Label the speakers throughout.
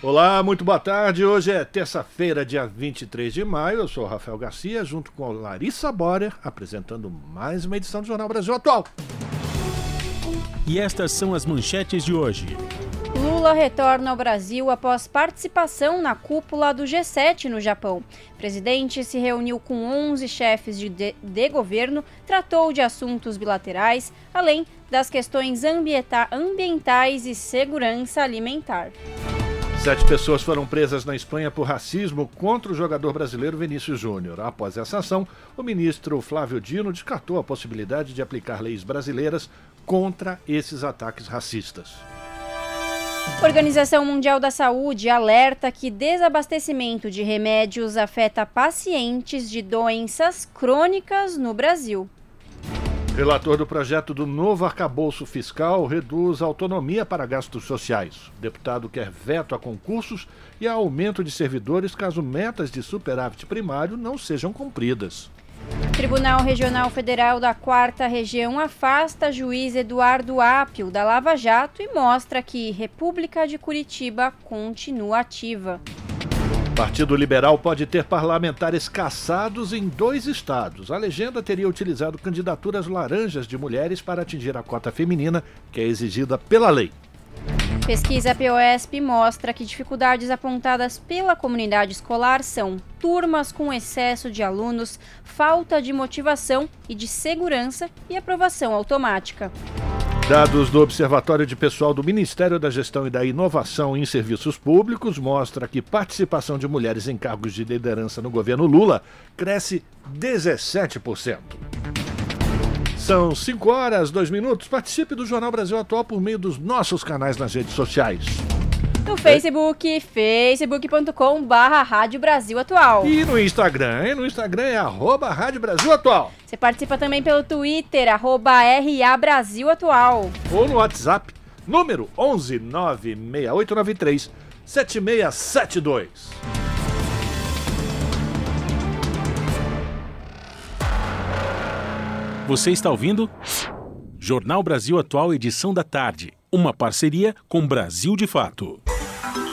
Speaker 1: Olá, muito boa tarde. Hoje é terça-feira, dia 23 de maio. Eu sou Rafael Garcia, junto com Larissa Borer, apresentando mais uma edição do Jornal Brasil Atual.
Speaker 2: E estas são as manchetes de hoje.
Speaker 3: Lula retorna ao Brasil após participação na cúpula do G7 no Japão. O presidente se reuniu com 11 chefes de, de, de governo, tratou de assuntos bilaterais, além das questões ambienta ambientais e segurança alimentar.
Speaker 1: Sete pessoas foram presas na Espanha por racismo contra o jogador brasileiro Vinícius Júnior. Após essa ação, o ministro Flávio Dino descartou a possibilidade de aplicar leis brasileiras contra esses ataques racistas.
Speaker 3: Organização Mundial da Saúde alerta que desabastecimento de remédios afeta pacientes de doenças crônicas no Brasil.
Speaker 1: Relator do projeto do novo arcabouço fiscal reduz a autonomia para gastos sociais. O deputado quer veto a concursos e a aumento de servidores caso metas de superávit primário não sejam cumpridas.
Speaker 3: Tribunal Regional Federal da Quarta Região afasta juiz Eduardo Apio da Lava Jato e mostra que República de Curitiba continua ativa.
Speaker 1: Partido Liberal pode ter parlamentares caçados em dois estados. A legenda teria utilizado candidaturas laranjas de mulheres para atingir a cota feminina, que é exigida pela lei.
Speaker 3: Pesquisa POSP mostra que dificuldades apontadas pela comunidade escolar são turmas com excesso de alunos, falta de motivação e de segurança e aprovação automática.
Speaker 1: Dados do Observatório de Pessoal do Ministério da Gestão e da Inovação em Serviços Públicos mostra que participação de mulheres em cargos de liderança no governo Lula cresce 17%. São 5 horas, 2 minutos. Participe do Jornal Brasil Atual por meio dos nossos canais nas redes sociais.
Speaker 3: No Facebook, facebook.com barra Rádio Brasil Atual.
Speaker 1: E no Instagram, hein? No Instagram é arroba Rádio Brasil Atual.
Speaker 3: Você participa também pelo Twitter, arroba RA Brasil Atual.
Speaker 1: Ou no WhatsApp, número 11 96893 7672.
Speaker 2: Você está ouvindo? Jornal Brasil Atual, edição da tarde. Uma parceria com Brasil de Fato.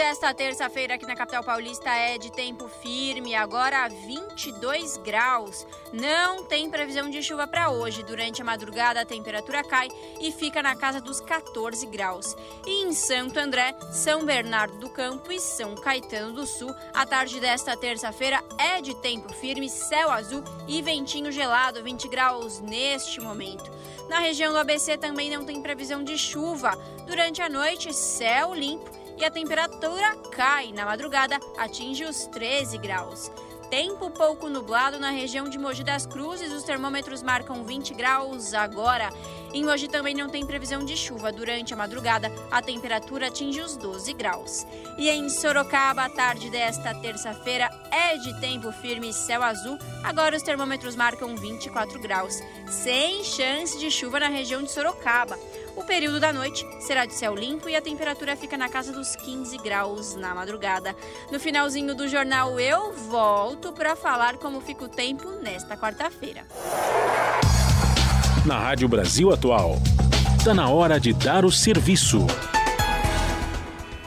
Speaker 3: Desta terça-feira aqui na capital paulista é de tempo firme, agora 22 graus. Não tem previsão de chuva para hoje. Durante a madrugada a temperatura cai e fica na casa dos 14 graus. E em Santo André, São Bernardo do Campo e São Caetano do Sul, a tarde desta terça-feira é de tempo firme, céu azul e ventinho gelado, 20 graus neste momento. Na região do ABC também não tem previsão de chuva. Durante a noite, céu limpo e a temperatura cai. Na madrugada, atinge os 13 graus. Tempo pouco nublado na região de Mogi das Cruzes, os termômetros marcam 20 graus agora. Em Mogi também não tem previsão de chuva. Durante a madrugada, a temperatura atinge os 12 graus. E em Sorocaba, a tarde desta terça-feira é de tempo firme e céu azul. Agora os termômetros marcam 24 graus. Sem chance de chuva na região de Sorocaba. O período da noite será de céu limpo e a temperatura fica na casa dos 15 graus na madrugada. No finalzinho do jornal eu volto para falar como fica o tempo nesta quarta-feira.
Speaker 2: Na Rádio Brasil Atual, está na hora de dar o serviço.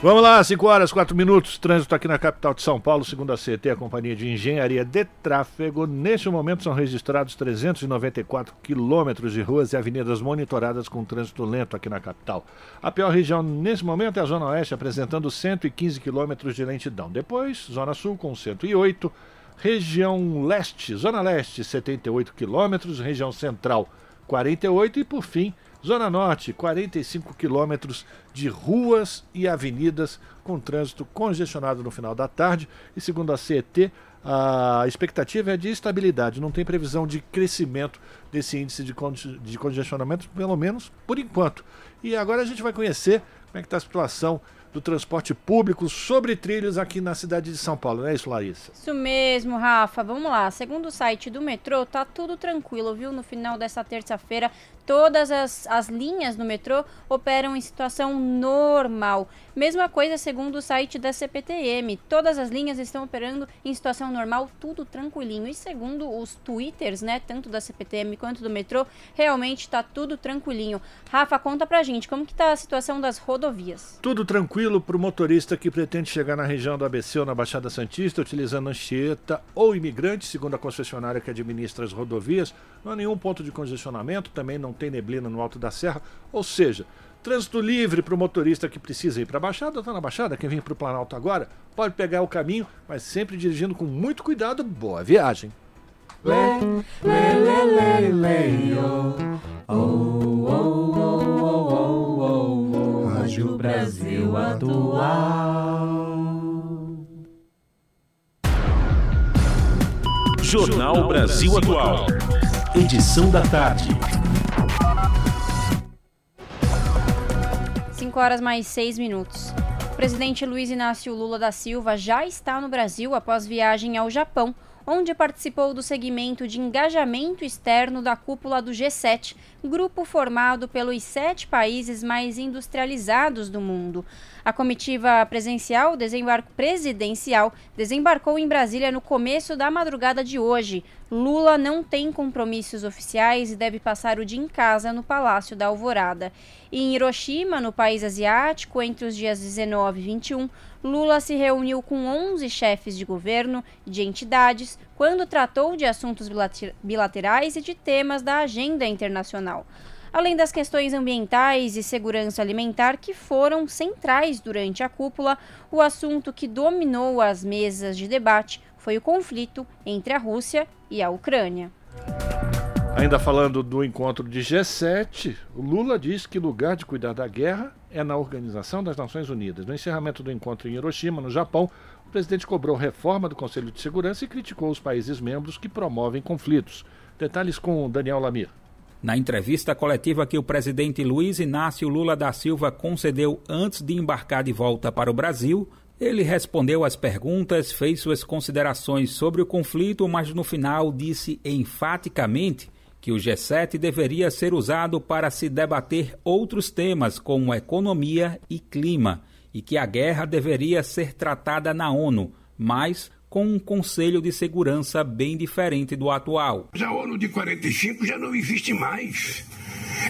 Speaker 1: Vamos lá, 5 horas, 4 minutos. Trânsito aqui na capital de São Paulo, segundo a CT, a Companhia de Engenharia de Tráfego. Neste momento são registrados 394 quilômetros de ruas e avenidas monitoradas com trânsito lento aqui na capital. A pior região nesse momento é a Zona Oeste, apresentando 115 quilômetros de lentidão. Depois, Zona Sul com 108. Região Leste, Zona Leste, 78 quilômetros. Região Central, 48 e, por fim, Zona Norte, 45 quilômetros de ruas e avenidas com trânsito congestionado no final da tarde. E segundo a CET, a expectativa é de estabilidade, não tem previsão de crescimento desse índice de, congestionamento, pelo menos por enquanto. E agora a gente vai conhecer como é que está a situação do transporte público sobre trilhos aqui na cidade de São Paulo, não é isso, Larissa?
Speaker 3: Isso mesmo, Rafa. Vamos lá. Segundo o site do metrô, tá tudo tranquilo, viu? No final dessa terça-feira, todas as, as linhas do metrô operam em situação normal. Mesma coisa segundo o site da CPTM. Todas as linhas estão operando em situação normal, tudo tranquilinho. E segundo os twitters, né, tanto da CPTM quanto do metrô, realmente está tudo tranquilinho. Rafa, conta pra gente como que tá a situação das rodovias.
Speaker 1: Tudo tranquilo para o motorista que pretende chegar na região do ABC ou na Baixada Santista utilizando Anchieta ou imigrante, segundo a concessionária que administra as rodovias. Não há nenhum ponto de congestionamento, também não tem neblina no alto da serra, ou seja, trânsito livre para o motorista que precisa ir para a Baixada, está na Baixada, quem vem para o Planalto agora, pode pegar o caminho, mas sempre dirigindo com muito cuidado. Boa viagem!
Speaker 2: Rádio Brasil Atual. Jornal Brasil Atual. Edição da tarde.
Speaker 3: 5 horas mais 6 minutos. O presidente Luiz Inácio Lula da Silva já está no Brasil após viagem ao Japão, onde participou do segmento de engajamento externo da cúpula do G7, grupo formado pelos sete países mais industrializados do mundo. A comitiva presencial, desembar presidencial desembarcou em Brasília no começo da madrugada de hoje. Lula não tem compromissos oficiais e deve passar o dia em casa no Palácio da Alvorada. E em Hiroshima, no país asiático, entre os dias 19 e 21, Lula se reuniu com 11 chefes de governo de entidades quando tratou de assuntos bilaterais e de temas da agenda internacional além das questões ambientais e segurança alimentar que foram centrais durante a cúpula, o assunto que dominou as mesas de debate foi o conflito entre a Rússia e a Ucrânia.
Speaker 1: Ainda falando do encontro de G7, o Lula diz que lugar de cuidar da guerra é na Organização das Nações Unidas. No encerramento do encontro em Hiroshima, no Japão, o presidente cobrou reforma do Conselho de Segurança e criticou os países membros que promovem conflitos. Detalhes com Daniel Lamir.
Speaker 4: Na entrevista coletiva que o presidente Luiz Inácio Lula da Silva concedeu antes de embarcar de volta para o Brasil, ele respondeu às perguntas, fez suas considerações sobre o conflito, mas no final disse enfaticamente que o G7 deveria ser usado para se debater outros temas como economia e clima e que a guerra deveria ser tratada na ONU, mas com um Conselho de Segurança bem diferente do atual.
Speaker 5: A ONU de 45 já não existe mais.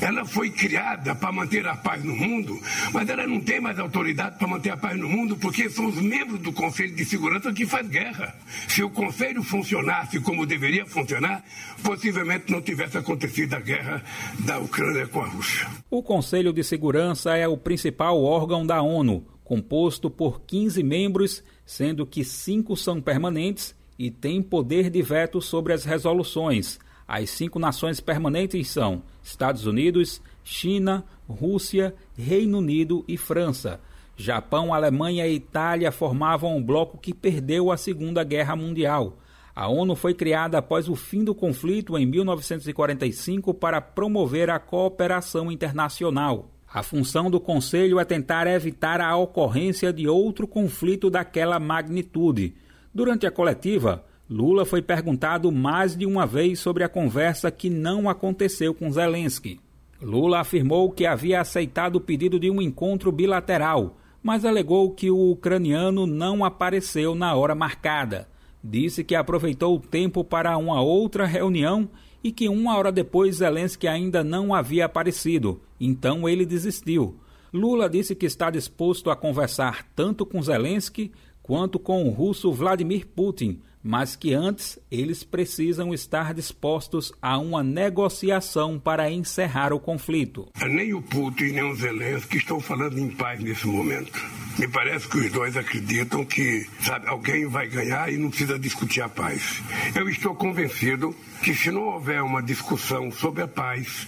Speaker 5: Ela foi criada para manter a paz no mundo, mas ela não tem mais autoridade para manter a paz no mundo, porque são os membros do Conselho de Segurança que faz guerra. Se o Conselho funcionasse como deveria funcionar, possivelmente não tivesse acontecido a guerra da Ucrânia com a Rússia.
Speaker 4: O Conselho de Segurança é o principal órgão da ONU, composto por 15 membros sendo que cinco são permanentes e têm poder de veto sobre as resoluções. As cinco nações permanentes são Estados Unidos, China, Rússia, Reino Unido e França. Japão, Alemanha e Itália formavam um bloco que perdeu a Segunda Guerra Mundial. A ONU foi criada após o fim do conflito em 1945 para promover a cooperação internacional. A função do Conselho é tentar evitar a ocorrência de outro conflito daquela magnitude. Durante a coletiva, Lula foi perguntado mais de uma vez sobre a conversa que não aconteceu com Zelensky. Lula afirmou que havia aceitado o pedido de um encontro bilateral, mas alegou que o ucraniano não apareceu na hora marcada. Disse que aproveitou o tempo para uma outra reunião e que uma hora depois Zelensky ainda não havia aparecido, então ele desistiu. Lula disse que está disposto a conversar tanto com Zelensky quanto com o russo Vladimir Putin, mas que antes eles precisam estar dispostos a uma negociação para encerrar o conflito.
Speaker 5: Nem o Putin nem o Zelensky estão falando em paz nesse momento. Me parece que os dois acreditam que, sabe, alguém vai ganhar e não precisa discutir a paz. Eu estou convencido que se não houver uma discussão sobre a paz,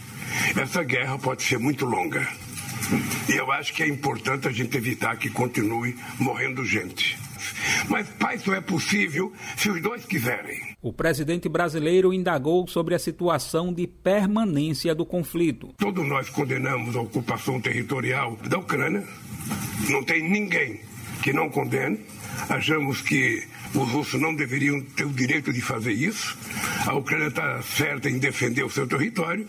Speaker 5: essa guerra pode ser muito longa. E eu acho que é importante a gente evitar que continue morrendo gente. Mas paz só é possível se os dois quiserem.
Speaker 4: O presidente brasileiro indagou sobre a situação de permanência do conflito.
Speaker 5: Todos nós condenamos a ocupação territorial da Ucrânia. Não tem ninguém que não condene. Achamos que os russos não deveriam ter o direito de fazer isso. A Ucrânia está certa em defender o seu território,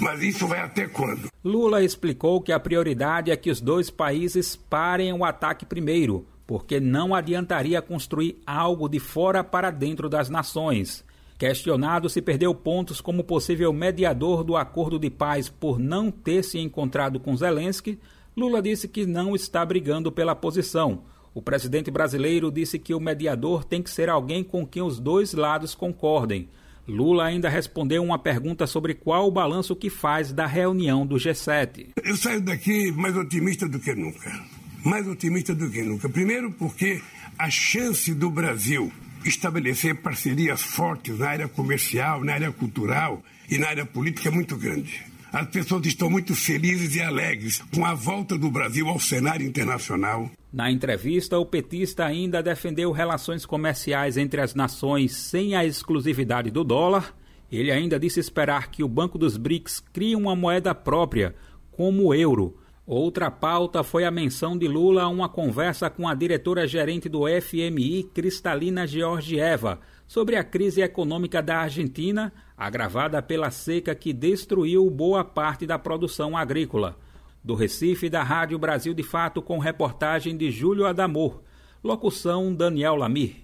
Speaker 5: mas isso vai até quando?
Speaker 4: Lula explicou que a prioridade é que os dois países parem o ataque primeiro, porque não adiantaria construir algo de fora para dentro das nações. Questionado se perdeu pontos como possível mediador do acordo de paz por não ter se encontrado com Zelensky, Lula disse que não está brigando pela posição. O presidente brasileiro disse que o mediador tem que ser alguém com quem os dois lados concordem. Lula ainda respondeu uma pergunta sobre qual o balanço que faz da reunião do G7.
Speaker 5: Eu saio daqui mais otimista do que nunca mais otimista do que nunca. Primeiro, porque a chance do Brasil estabelecer parcerias fortes na área comercial, na área cultural e na área política é muito grande. As pessoas estão muito felizes e alegres com a volta do Brasil ao cenário internacional.
Speaker 4: Na entrevista, o petista ainda defendeu relações comerciais entre as nações sem a exclusividade do dólar. Ele ainda disse esperar que o Banco dos BRICS crie uma moeda própria, como o euro Outra pauta foi a menção de Lula a uma conversa com a diretora-gerente do FMI, Cristalina Georgieva, sobre a crise econômica da Argentina, agravada pela seca que destruiu boa parte da produção agrícola. Do Recife, da Rádio Brasil de Fato, com reportagem de Júlio Adamor. Locução Daniel Lamir.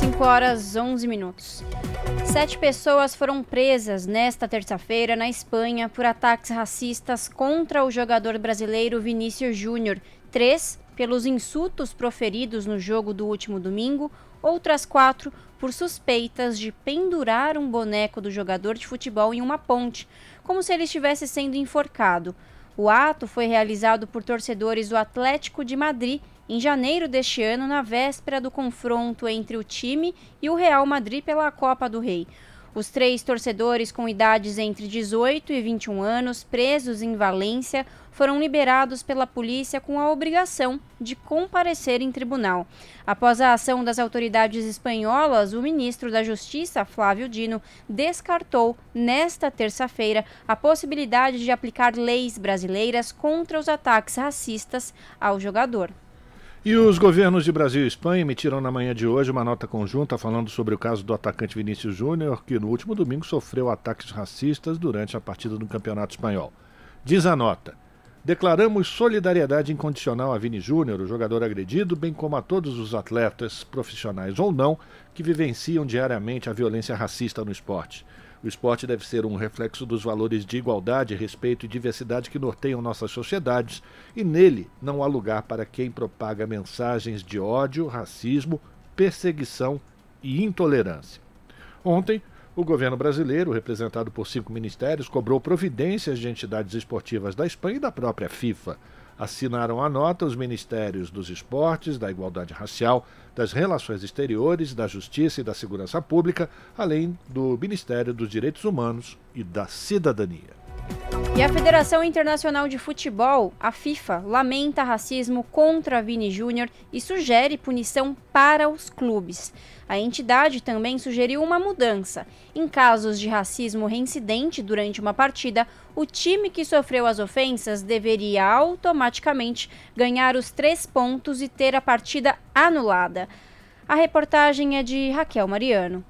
Speaker 3: 5 horas 11 minutos. Sete pessoas foram presas nesta terça-feira na Espanha por ataques racistas contra o jogador brasileiro Vinícius Júnior. Três pelos insultos proferidos no jogo do último domingo, outras quatro por suspeitas de pendurar um boneco do jogador de futebol em uma ponte, como se ele estivesse sendo enforcado. O ato foi realizado por torcedores do Atlético de Madrid em janeiro deste ano, na véspera do confronto entre o time e o Real Madrid pela Copa do Rei. Os três torcedores com idades entre 18 e 21 anos, presos em Valência, foram liberados pela polícia com a obrigação de comparecer em tribunal. Após a ação das autoridades espanholas, o ministro da Justiça, Flávio Dino, descartou nesta terça-feira a possibilidade de aplicar leis brasileiras contra os ataques racistas ao jogador.
Speaker 1: E os governos de Brasil e Espanha emitiram na manhã de hoje uma nota conjunta falando sobre o caso do atacante Vinícius Júnior, que no último domingo sofreu ataques racistas durante a partida do Campeonato Espanhol. Diz a nota: Declaramos solidariedade incondicional a Vini Júnior, o jogador agredido, bem como a todos os atletas, profissionais ou não, que vivenciam diariamente a violência racista no esporte. O esporte deve ser um reflexo dos valores de igualdade, respeito e diversidade que norteiam nossas sociedades, e nele não há lugar para quem propaga mensagens de ódio, racismo, perseguição e intolerância. Ontem, o governo brasileiro, representado por cinco ministérios, cobrou providências de entidades esportivas da Espanha e da própria FIFA. Assinaram a nota os ministérios dos esportes, da igualdade racial, das relações exteriores, da justiça e da segurança pública, além do Ministério dos Direitos Humanos e da Cidadania.
Speaker 3: E a Federação Internacional de Futebol, a FIFA, lamenta racismo contra Vini Júnior e sugere punição para os clubes. A entidade também sugeriu uma mudança. Em casos de racismo reincidente durante uma partida, o time que sofreu as ofensas deveria automaticamente ganhar os três pontos e ter a partida anulada. A reportagem é de Raquel Mariano.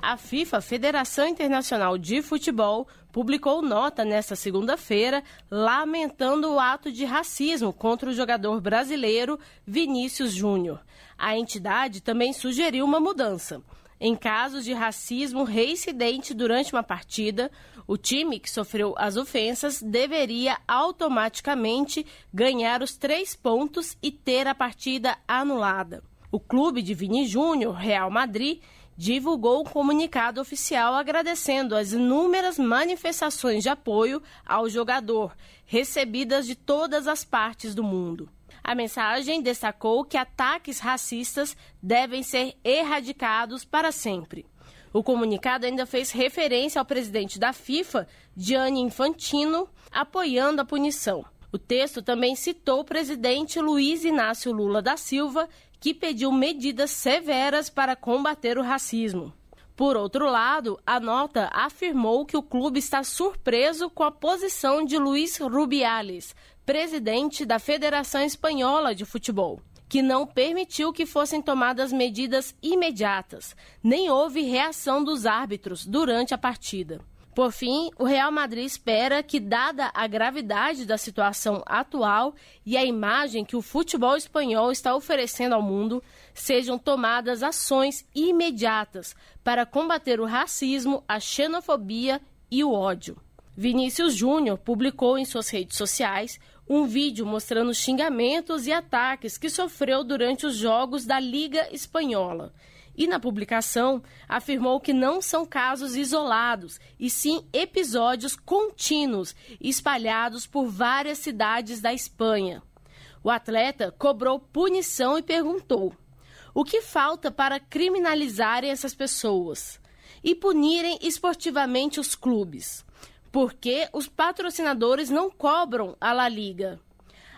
Speaker 6: A FIFA, Federação Internacional de Futebol, publicou nota nesta segunda-feira lamentando o ato de racismo contra o jogador brasileiro Vinícius Júnior. A entidade também sugeriu uma mudança. Em casos de racismo reincidente durante uma partida, o time que sofreu as ofensas deveria automaticamente ganhar os três pontos e ter a partida anulada. O clube de Vini Júnior, Real Madrid, divulgou um comunicado oficial agradecendo as inúmeras manifestações de apoio ao jogador, recebidas de todas as partes do mundo. A mensagem destacou que ataques racistas devem ser erradicados para sempre. O comunicado ainda fez referência ao presidente da FIFA, Gianni Infantino, apoiando a punição. O texto também citou o presidente Luiz Inácio Lula da Silva, que pediu medidas severas para combater o racismo. Por outro lado, a nota afirmou que o clube está surpreso com a posição de Luiz Rubiales, presidente da Federação Espanhola de Futebol, que não permitiu que fossem tomadas medidas imediatas, nem houve reação dos árbitros durante a partida. Por fim, o Real Madrid espera que, dada a gravidade da situação atual e a imagem que o futebol espanhol está oferecendo ao mundo, sejam tomadas ações imediatas para combater o racismo, a xenofobia e o ódio. Vinícius Júnior publicou em suas redes sociais um vídeo mostrando xingamentos e ataques que sofreu durante os jogos da Liga Espanhola e, na publicação, afirmou que não são casos isolados, e sim episódios contínuos espalhados por várias cidades da Espanha. O atleta cobrou punição e perguntou: o que falta para criminalizarem essas pessoas e punirem esportivamente os clubes? Por que os patrocinadores não cobram a La Liga?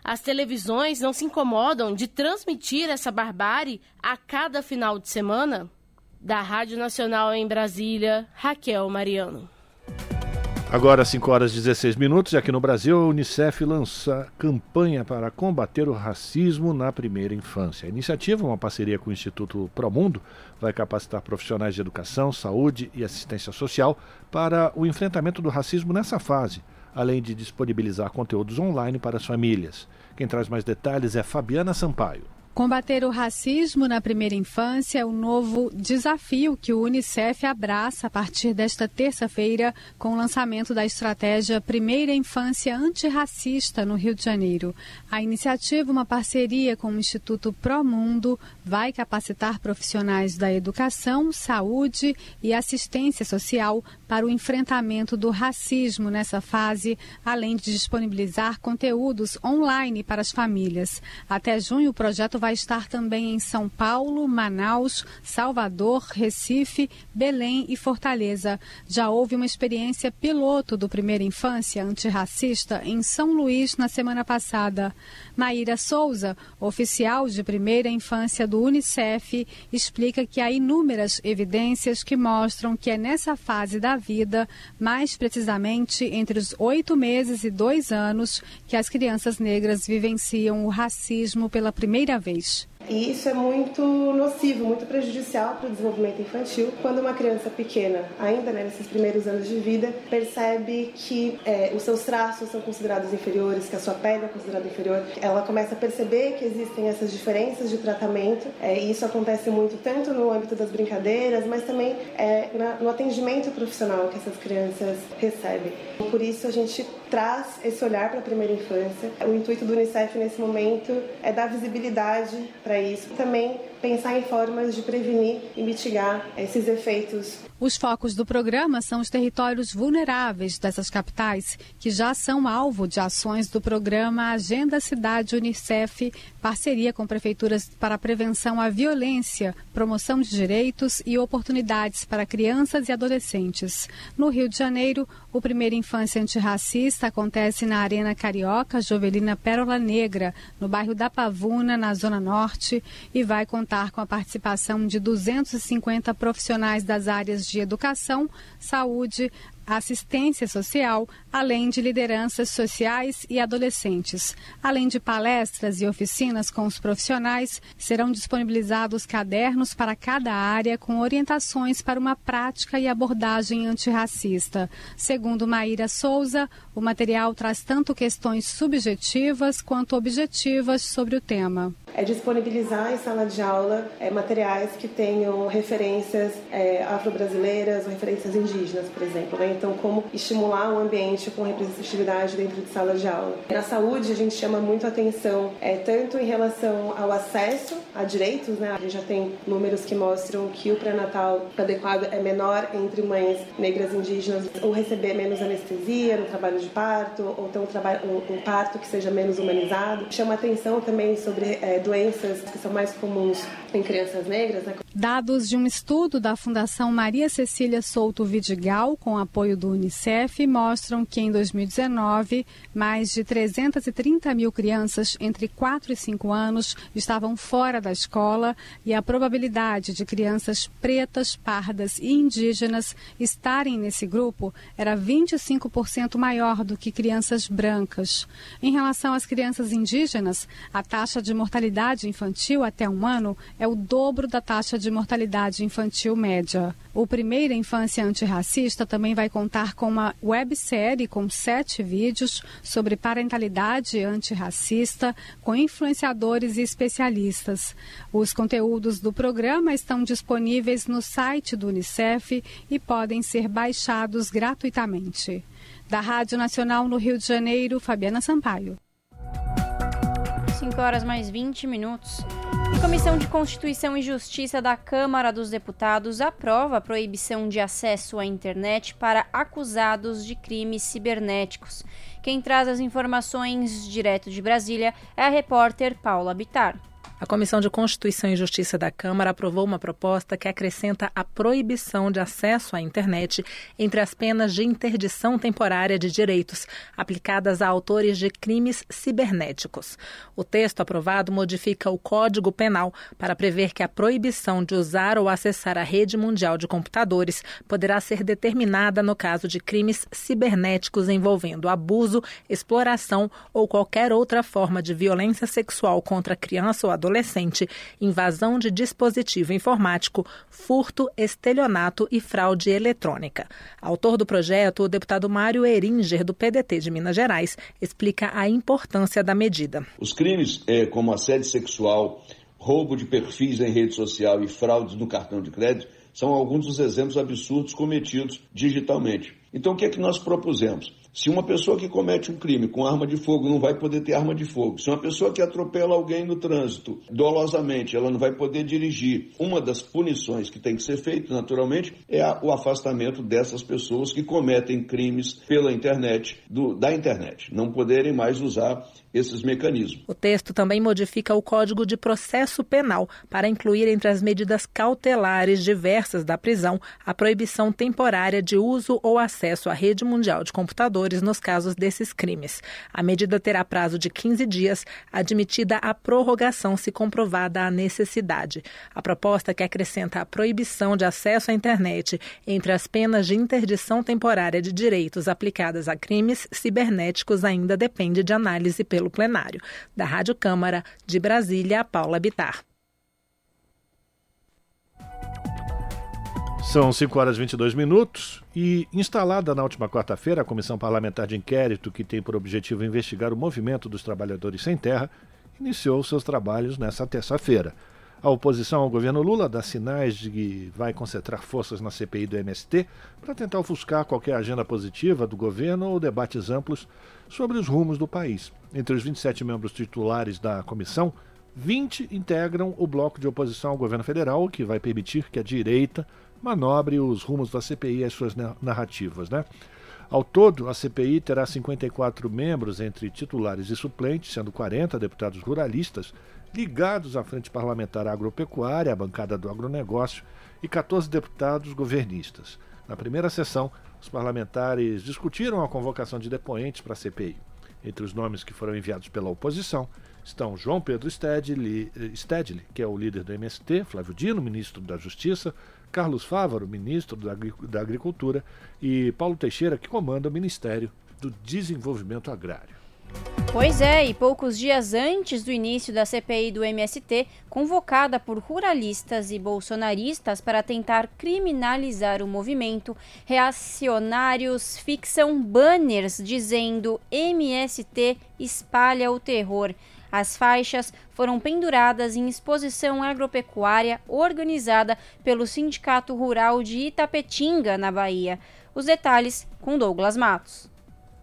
Speaker 6: As televisões não se incomodam de transmitir essa barbárie a cada final de semana? Da Rádio Nacional em Brasília, Raquel Mariano.
Speaker 1: Agora, 5 horas e 16 minutos, e aqui no Brasil, a Unicef lança campanha para combater o racismo na primeira infância. A iniciativa, uma parceria com o Instituto Promundo, vai capacitar profissionais de educação, saúde e assistência social para o enfrentamento do racismo nessa fase além de disponibilizar conteúdos online para as famílias. Quem traz mais detalhes é Fabiana Sampaio.
Speaker 7: Combater o racismo na primeira infância é o novo desafio que o Unicef abraça a partir desta terça-feira com o lançamento da estratégia Primeira Infância Antirracista no Rio de Janeiro. A iniciativa, uma parceria com o Instituto Promundo, vai capacitar profissionais da educação, saúde e assistência social para o enfrentamento do racismo nessa fase, além de disponibilizar conteúdos online para as famílias. Até junho, o projeto vai estar também em São Paulo, Manaus, Salvador, Recife, Belém e Fortaleza. Já houve uma experiência piloto do Primeira Infância Antirracista em São Luís na semana passada. Maíra Souza, oficial de primeira infância do Unicef, explica que há inúmeras evidências que mostram que é nessa fase da vida, mais precisamente entre os oito meses e dois anos, que as crianças negras vivenciam o racismo pela primeira vez. vez.
Speaker 8: E isso é muito nocivo, muito prejudicial para o desenvolvimento infantil quando uma criança pequena, ainda né, nesses primeiros anos de vida, percebe que é, os seus traços são considerados inferiores, que a sua pele é considerada inferior. Ela começa a perceber que existem essas diferenças de tratamento é, e isso acontece muito tanto no âmbito das brincadeiras, mas também é, na, no atendimento profissional que essas crianças recebem. Por isso a gente traz esse olhar para a primeira infância. O intuito do Unicef nesse momento é dar visibilidade isso. Também pensar em formas de prevenir e mitigar esses efeitos.
Speaker 7: Os focos do programa são os territórios vulneráveis dessas capitais, que já são alvo de ações do programa Agenda Cidade Unicef, parceria com prefeituras para a prevenção à violência, promoção de direitos e oportunidades para crianças e adolescentes. No Rio de Janeiro, o Primeira Infância Antirracista acontece na Arena Carioca Jovelina Pérola Negra, no bairro da Pavuna, na Zona Norte, e vai contar com a participação de 250 profissionais das áreas de educação, saúde, assistência social, além de lideranças sociais e adolescentes. Além de palestras e oficinas com os profissionais, serão disponibilizados cadernos para cada área com orientações para uma prática e abordagem antirracista. Segundo Maíra Souza, o material traz tanto questões subjetivas quanto objetivas sobre o tema.
Speaker 8: É disponibilizar em sala de aula é, materiais que tenham referências é, afro-brasileiras ou referências indígenas, por exemplo. Né? Então, como estimular um ambiente com representatividade dentro de sala de aula. Na saúde, a gente chama muito atenção, é, tanto em relação ao acesso a direitos, né? A gente já tem números que mostram que o pré-natal adequado é menor entre mães negras indígenas, ou receber menos anestesia no trabalho de parto, ou ter um, um, um parto que seja menos humanizado. Chama atenção também sobre é, doenças que são mais comuns em crianças negras. Né?
Speaker 7: Dados de um estudo da Fundação Maria Cecília Souto Vidigal, com apoio do Unicef, mostram que em 2019, mais de 330 mil crianças entre 4 e 5 anos estavam fora da escola e a probabilidade de crianças pretas, pardas e indígenas estarem nesse grupo era 25% maior do que crianças brancas. Em relação às crianças indígenas, a taxa de mortalidade infantil até um ano é o dobro da taxa de mortalidade infantil média. O Primeira Infância Antirracista também vai contar com uma websérie com sete vídeos sobre parentalidade antirracista com influenciadores e especialistas. Os conteúdos do programa estão disponíveis no site do Unicef e podem ser baixados gratuitamente. Da Rádio Nacional no Rio de Janeiro, Fabiana Sampaio.
Speaker 3: 5 horas mais 20 minutos. A Comissão de Constituição e Justiça da Câmara dos Deputados aprova a proibição de acesso à internet para acusados de crimes cibernéticos. Quem traz as informações direto de Brasília é a repórter Paula Bitar.
Speaker 9: A Comissão de Constituição e Justiça da Câmara aprovou uma proposta que acrescenta a proibição de acesso à internet entre as penas de interdição temporária de direitos aplicadas a autores de crimes cibernéticos. O texto aprovado modifica o Código Penal para prever que a proibição de usar ou acessar a rede mundial de computadores poderá ser determinada no caso de crimes cibernéticos envolvendo abuso, exploração ou qualquer outra forma de violência sexual contra criança ou adolescente adolescente, invasão de dispositivo informático, furto, estelionato e fraude eletrônica. Autor do projeto, o deputado Mário Eringer, do PDT de Minas Gerais, explica a importância da medida.
Speaker 10: Os crimes é, como assédio sexual, roubo de perfis em rede social e fraudes no cartão de crédito são alguns dos exemplos absurdos cometidos digitalmente. Então, o que é que nós propusemos? Se uma pessoa que comete um crime com arma de fogo não vai poder ter arma de fogo, se uma pessoa que atropela alguém no trânsito dolosamente, ela não vai poder dirigir, uma das punições que tem que ser feita, naturalmente, é o afastamento dessas pessoas que cometem crimes pela internet, do, da internet, não poderem mais usar esses mecanismos.
Speaker 9: O texto também modifica o Código de Processo Penal para incluir entre as medidas cautelares diversas da prisão a proibição temporária de uso ou acesso à rede mundial de computadores nos casos desses crimes. A medida terá prazo de 15 dias, admitida a prorrogação se comprovada a necessidade. A proposta que acrescenta a proibição de acesso à internet entre as penas de interdição temporária de direitos aplicadas a crimes cibernéticos ainda depende de análise pelo pelo plenário. Da Rádio Câmara, de Brasília, Paula Bitar.
Speaker 1: São 5 horas e 22 minutos e instalada na última quarta-feira a Comissão Parlamentar de Inquérito, que tem por objetivo investigar o movimento dos trabalhadores sem terra, iniciou seus trabalhos nesta terça-feira. A oposição ao governo Lula dá sinais de que vai concentrar forças na CPI do MST para tentar ofuscar qualquer agenda positiva do governo ou debates amplos sobre os rumos do país. Entre os 27 membros titulares da comissão, 20 integram o bloco de oposição ao governo federal, que vai permitir que a direita manobre os rumos da CPI e as suas narrativas. Né? Ao todo, a CPI terá 54 membros entre titulares e suplentes, sendo 40 deputados ruralistas ligados à Frente Parlamentar Agropecuária, a bancada do agronegócio, e 14 deputados governistas. Na primeira sessão, os parlamentares discutiram a convocação de depoentes para a CPI. Entre os nomes que foram enviados pela oposição estão João Pedro Stedley, Stedley que é o líder do MST, Flávio Dino, ministro da Justiça, Carlos Fávaro, ministro da Agricultura, e Paulo Teixeira, que comanda o Ministério do Desenvolvimento Agrário.
Speaker 3: Pois é, e poucos dias antes do início da CPI do MST, convocada por ruralistas e bolsonaristas para tentar criminalizar o movimento, reacionários fixam banners dizendo MST espalha o terror. As faixas foram penduradas em exposição agropecuária organizada pelo Sindicato Rural de Itapetinga, na Bahia. Os detalhes com Douglas Matos.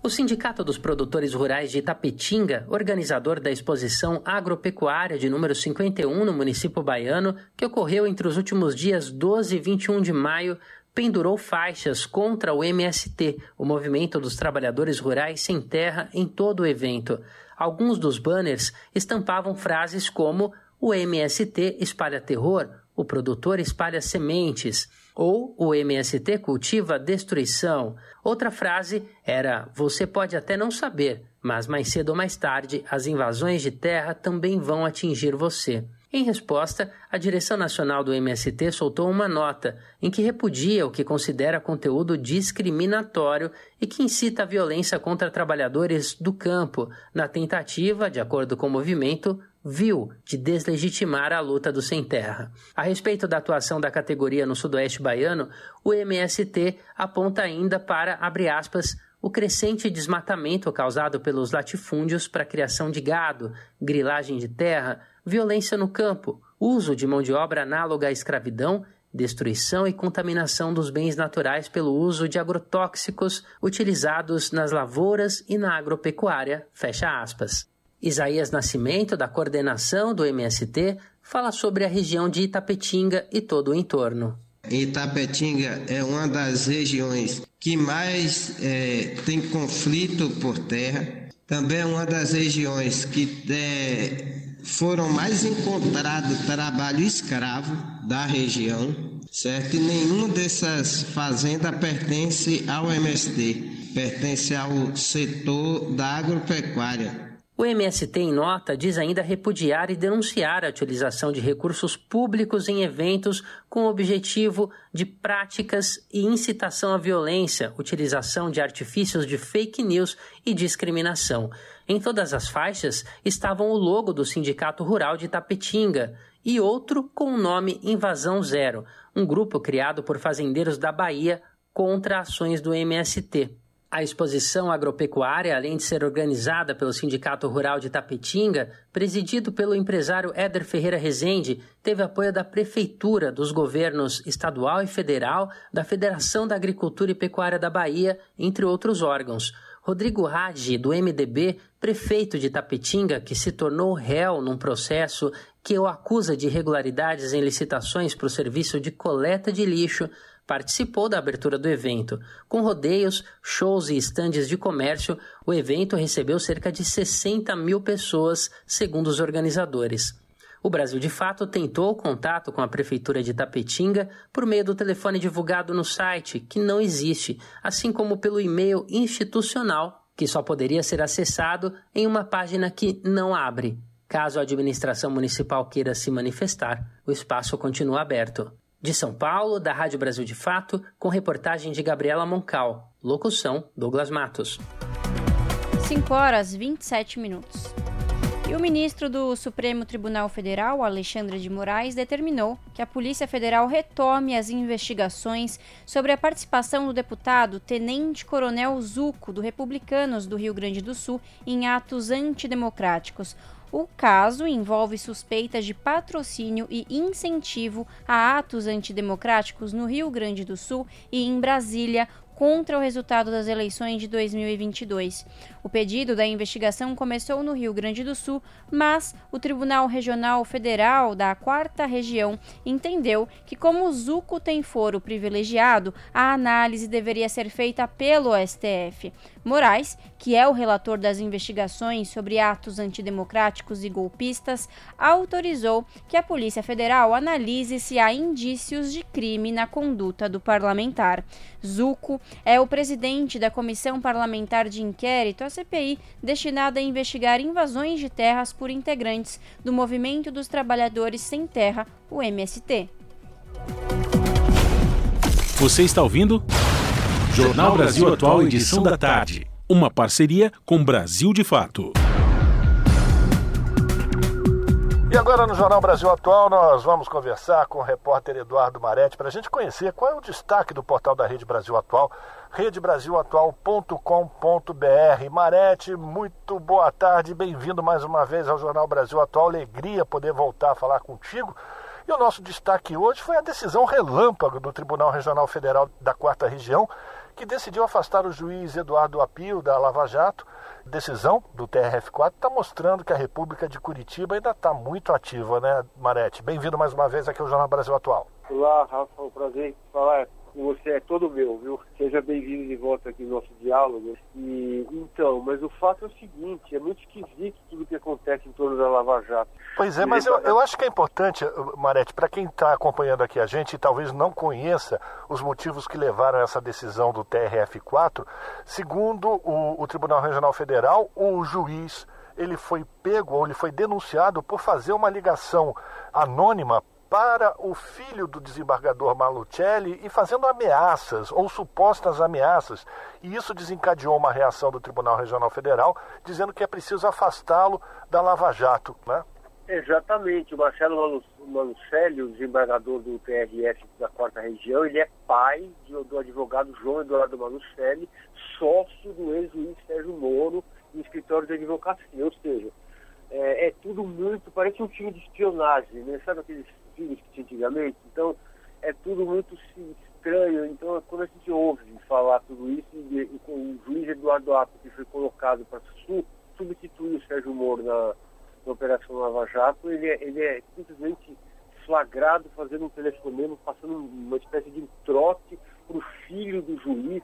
Speaker 11: O Sindicato dos Produtores Rurais de Itapetinga, organizador da exposição agropecuária de número 51 no município baiano, que ocorreu entre os últimos dias 12 e 21 de maio, pendurou faixas contra o MST, o Movimento dos Trabalhadores Rurais Sem Terra, em todo o evento. Alguns dos banners estampavam frases como: o MST espalha terror, o produtor espalha sementes ou o MST cultiva destruição. Outra frase era: Você pode até não saber, mas mais cedo ou mais tarde as invasões de terra também vão atingir você. Em resposta, a direção nacional do MST soltou uma nota em que repudia o que considera conteúdo discriminatório e que incita a violência contra trabalhadores do campo, na tentativa, de acordo com o movimento, viu de deslegitimar a luta do sem terra. A respeito da atuação da categoria no sudoeste baiano, o MST aponta ainda para, abre aspas, o crescente desmatamento causado pelos latifúndios para a criação de gado, grilagem de terra, violência no campo, uso de mão de obra análoga à escravidão, destruição e contaminação dos bens naturais pelo uso de agrotóxicos utilizados nas lavouras e na agropecuária, fecha aspas. Isaías Nascimento, da coordenação do MST, fala sobre a região de Itapetinga e todo o entorno.
Speaker 12: Itapetinga é uma das regiões que mais é, tem conflito por terra. Também é uma das regiões que é, foram mais encontrado trabalho escravo da região, certo? E nenhuma dessas fazendas pertence ao MST, pertence ao setor da agropecuária.
Speaker 11: O MST, em nota, diz ainda repudiar e denunciar a utilização de recursos públicos em eventos com o objetivo de práticas e incitação à violência, utilização de artifícios de fake news e discriminação. Em todas as faixas estavam o logo do Sindicato Rural de Tapetinga e outro com o nome Invasão Zero, um grupo criado por fazendeiros da Bahia contra ações do MST. A exposição agropecuária, além de ser organizada pelo Sindicato Rural de Tapetinga, presidido pelo empresário Éder Ferreira Rezende, teve apoio da Prefeitura, dos governos estadual e federal, da Federação da Agricultura e Pecuária da Bahia, entre outros órgãos. Rodrigo Ragi, do MDB, prefeito de Tapetinga, que se tornou réu num processo que o acusa de irregularidades em licitações para o serviço de coleta de lixo, participou da abertura do evento. Com rodeios, shows e estandes de comércio, o evento recebeu cerca de 60 mil pessoas, segundo os organizadores. O Brasil de Fato tentou contato com a Prefeitura de Tapetinga por meio do telefone divulgado no site, que não existe, assim como pelo e-mail institucional, que só poderia ser acessado em uma página que não abre. Caso a administração municipal queira se manifestar, o espaço continua aberto. De São Paulo, da Rádio Brasil de Fato, com reportagem de Gabriela Moncal. Locução: Douglas Matos.
Speaker 3: 5 horas 27 minutos. E o ministro do Supremo Tribunal Federal, Alexandre de Moraes, determinou que a Polícia Federal retome as investigações sobre a participação do deputado Tenente Coronel Zuco, do Republicanos do Rio Grande do Sul, em atos antidemocráticos. O caso envolve suspeitas de patrocínio e incentivo a atos antidemocráticos no Rio Grande do Sul e em Brasília, contra o resultado das eleições de 2022. O pedido da investigação começou no Rio Grande do Sul, mas o Tribunal Regional Federal da Quarta Região entendeu que, como o Zuco tem foro privilegiado, a análise deveria ser feita pelo STF. Moraes, que é o relator das investigações sobre atos antidemocráticos e golpistas, autorizou que a Polícia Federal analise se há indícios de crime na conduta do parlamentar. Zuco é o presidente da Comissão Parlamentar de Inquérito, a CPI, destinada a investigar invasões de terras por integrantes do Movimento dos Trabalhadores Sem Terra, o MST.
Speaker 2: Você está ouvindo? Jornal Brasil Atual, edição da tarde. Uma parceria com Brasil de Fato.
Speaker 1: E agora no Jornal Brasil Atual nós vamos conversar com o repórter Eduardo Maretti para a gente conhecer qual é o destaque do portal da Rede Brasil Atual, redebrasilatual.com.br. Maretti, muito boa tarde, bem-vindo mais uma vez ao Jornal Brasil Atual. Alegria poder voltar a falar contigo. E o nosso destaque hoje foi a decisão relâmpago do Tribunal Regional Federal da Quarta Região, que decidiu afastar o juiz Eduardo Apio da Lava Jato. Decisão do TRF4 está mostrando que a República de Curitiba ainda está muito ativa, né, Marete? Bem-vindo mais uma vez aqui ao Jornal Brasil Atual.
Speaker 13: Olá, Rafa, é um prazer falar você é todo meu, viu? Seja bem-vindo de volta aqui no nosso diálogo. E então, mas o fato é o seguinte, é muito esquisito tudo que acontece em torno da Lava Jato.
Speaker 1: Pois é, mas eu, eu acho que é importante, Marete, para quem está acompanhando aqui a gente e talvez não conheça os motivos que levaram a essa decisão do TRF4, segundo o, o Tribunal Regional Federal, o juiz ele foi pego ou ele foi denunciado por fazer uma ligação anônima para o filho do desembargador Malucelli e fazendo ameaças ou supostas ameaças. E isso desencadeou uma reação do Tribunal Regional Federal dizendo que é preciso afastá-lo da Lava Jato. Né?
Speaker 13: Exatamente. O Marcelo Malucelli, o desembargador do TRF da quarta região, ele é pai do advogado João Eduardo Malucelli, sócio do ex-juiz Sérgio Moro, no escritório de advocacia. Ou seja, é, é, tudo muito, parece um time de espionagem, né? Sabe aqueles filmes que tinha antigamente? Então, é tudo muito estranho. Então, quando a gente ouve falar tudo isso, e, e com o juiz Eduardo Ato, que foi colocado para su, substituir o Sérgio Moro na, na Operação Lava Jato, ele é, ele é simplesmente flagrado fazendo um telefonema, passando uma espécie de trote para o filho do juiz,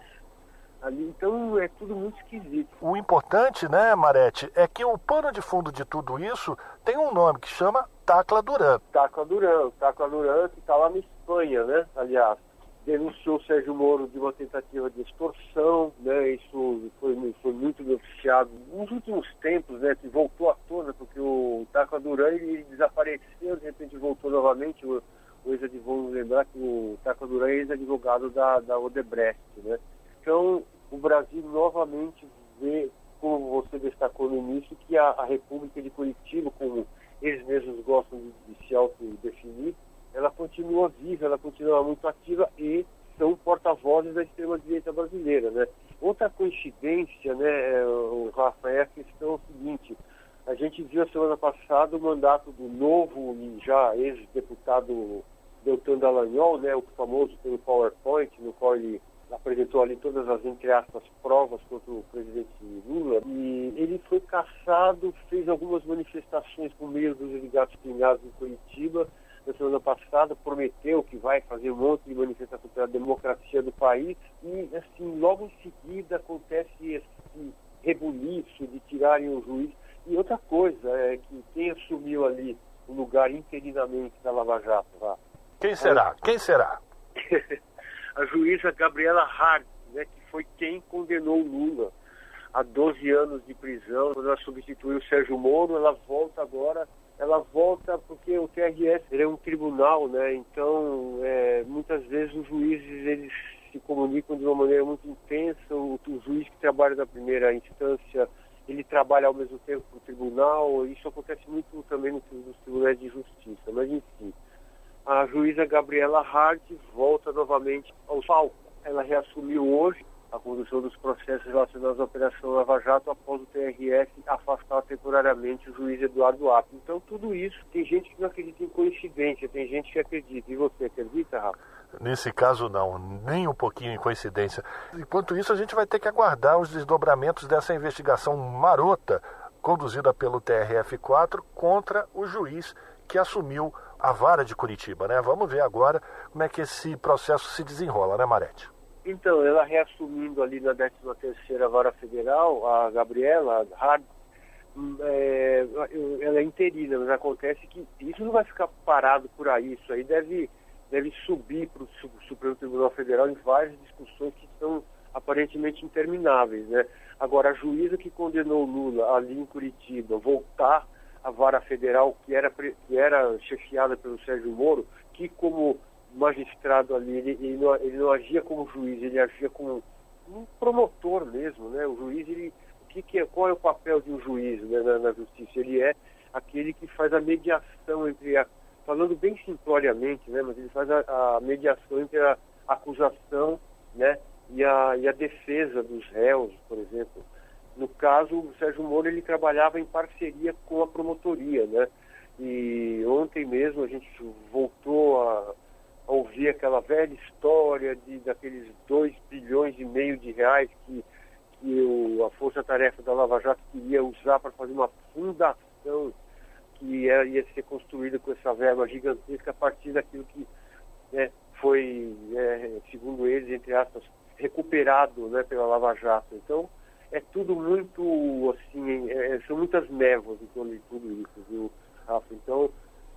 Speaker 13: ali. Então é tudo muito esquisito.
Speaker 1: O importante, né, Marete, é que o pano de fundo de tudo isso tem um nome que chama Tacla Duran.
Speaker 13: Tacla Duran, Tacla Duran que está lá na Espanha, né, aliás. Denunciou Sérgio Moro de uma tentativa de extorsão, né? Isso foi, foi muito noticiado nos últimos tempos, né? Que voltou à tona, porque o Tacla Duran ele desapareceu, de repente voltou novamente. O, o ex-advogado, lembrar que o Tacla Duran é ex-advogado da, da Odebrecht, né? Então, o Brasil novamente vê, como você destacou no início, que a, a República de Curitiba, como eles mesmos gostam de, de se autodefinir, ela continua viva, ela continua muito ativa e são porta-vozes da extrema-direita brasileira, né? Outra coincidência, né, o Rafa, é a questão seguinte. A gente viu a semana passada o mandato do novo já ex-deputado Deltan Dallagnol, né, o famoso pelo PowerPoint, no qual ele apresentou ali todas as, entre aspas, provas contra o presidente Lula. E ele foi caçado, fez algumas manifestações por meio dos ligados pingados em Curitiba na semana passada, prometeu que vai fazer um monte de manifestação pela democracia do país. E, assim, logo em seguida acontece esse rebuliço de tirarem o juiz. E outra coisa é que quem assumiu ali o lugar interinamente da Lava Jato, lá,
Speaker 1: Quem será? Quem será?
Speaker 13: a juíza Gabriela Hart, né, que foi quem condenou Lula a 12 anos de prisão. Quando ela substituiu o Sérgio Moro, ela volta agora, ela volta porque o TRS é um tribunal, né? Então, é, muitas vezes os juízes eles se comunicam de uma maneira muito intensa. O, o juiz que trabalha na primeira instância ele trabalha ao mesmo tempo no tribunal. Isso acontece muito também nos tribunais de justiça. Mas enfim, a juíza Gabriela Hart volta novamente ao palco. Ela reassumiu hoje a condução dos processos relacionados à Operação Lava Jato após o TRF afastar temporariamente o juiz Eduardo Apio. Então, tudo isso, tem gente que não acredita em coincidência, tem gente que acredita. E você acredita, Rafa?
Speaker 1: Nesse caso, não, nem um pouquinho em coincidência. Enquanto isso, a gente vai ter que aguardar os desdobramentos dessa investigação marota conduzida pelo TRF-4 contra o juiz que assumiu a vara de Curitiba, né? Vamos ver agora como é que esse processo se desenrola, né, Marete?
Speaker 13: Então, ela reassumindo ali na 13ª Vara Federal, a Gabriela Hard, é, ela é interina, mas acontece que isso não vai ficar parado por aí, isso aí deve, deve subir para o Supremo Tribunal Federal em várias discussões que são aparentemente intermináveis, né? Agora, a juíza que condenou Lula ali em Curitiba voltar a vara federal que era, que era chefiada pelo Sérgio Moro, que como magistrado ali, ele, ele, não, ele não agia como juiz, ele agia como um promotor mesmo, né? O juiz, ele, o que, que é, qual é o papel de um juiz né, na, na, justiça? Ele é aquele que faz a mediação entre a, falando bem simploriamente, né? Mas ele faz a, a mediação entre a acusação, né? E a, e a defesa dos réus, por exemplo. No caso, o Sérgio Moro ele trabalhava em parceria com a promotoria, né? E ontem mesmo a gente voltou a, ouvir aquela velha história de daqueles 2 bilhões e meio de reais que, que o, a Força Tarefa da Lava Jato queria usar para fazer uma fundação que era, ia ser construída com essa verba gigantesca a partir daquilo que né, foi, é, segundo eles, entre aspas, recuperado né, pela Lava Jato. Então, é tudo muito, assim, é, são muitas névoas em torno de tudo isso, viu, Rafa? Então,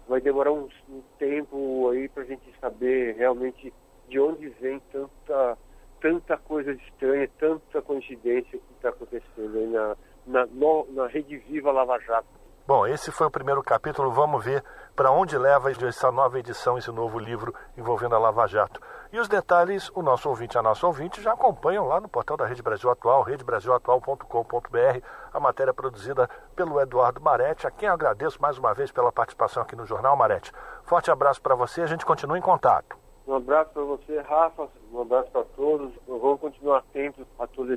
Speaker 13: vai demorar um, um tempo aí para a gente saber realmente de onde vem tanta, tanta coisa estranha, tanta coincidência que está acontecendo aí na, na, no, na Rede Viva Lava Jato.
Speaker 1: Bom, esse foi o primeiro capítulo. Vamos ver para onde leva essa nova edição, esse novo livro envolvendo a Lava Jato. E os detalhes, o nosso ouvinte e a nossa ouvinte já acompanham lá no portal da Rede Brasil Atual, redebrasilatual.com.br, a matéria produzida pelo Eduardo Marete, a quem agradeço mais uma vez pela participação aqui no Jornal Marete. Forte abraço para você, a gente continua em contato.
Speaker 13: Um abraço para você, Rafa, um abraço para todos. Vamos continuar atentos a toda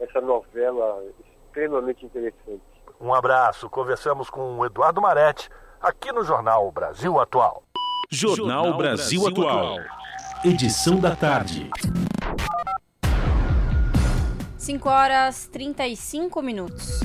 Speaker 13: essa novela extremamente interessante.
Speaker 1: Um abraço. Conversamos com o Eduardo Marete, aqui no Jornal Brasil Atual.
Speaker 2: Jornal Brasil Atual. Edição da tarde.
Speaker 3: 5 horas 35 minutos.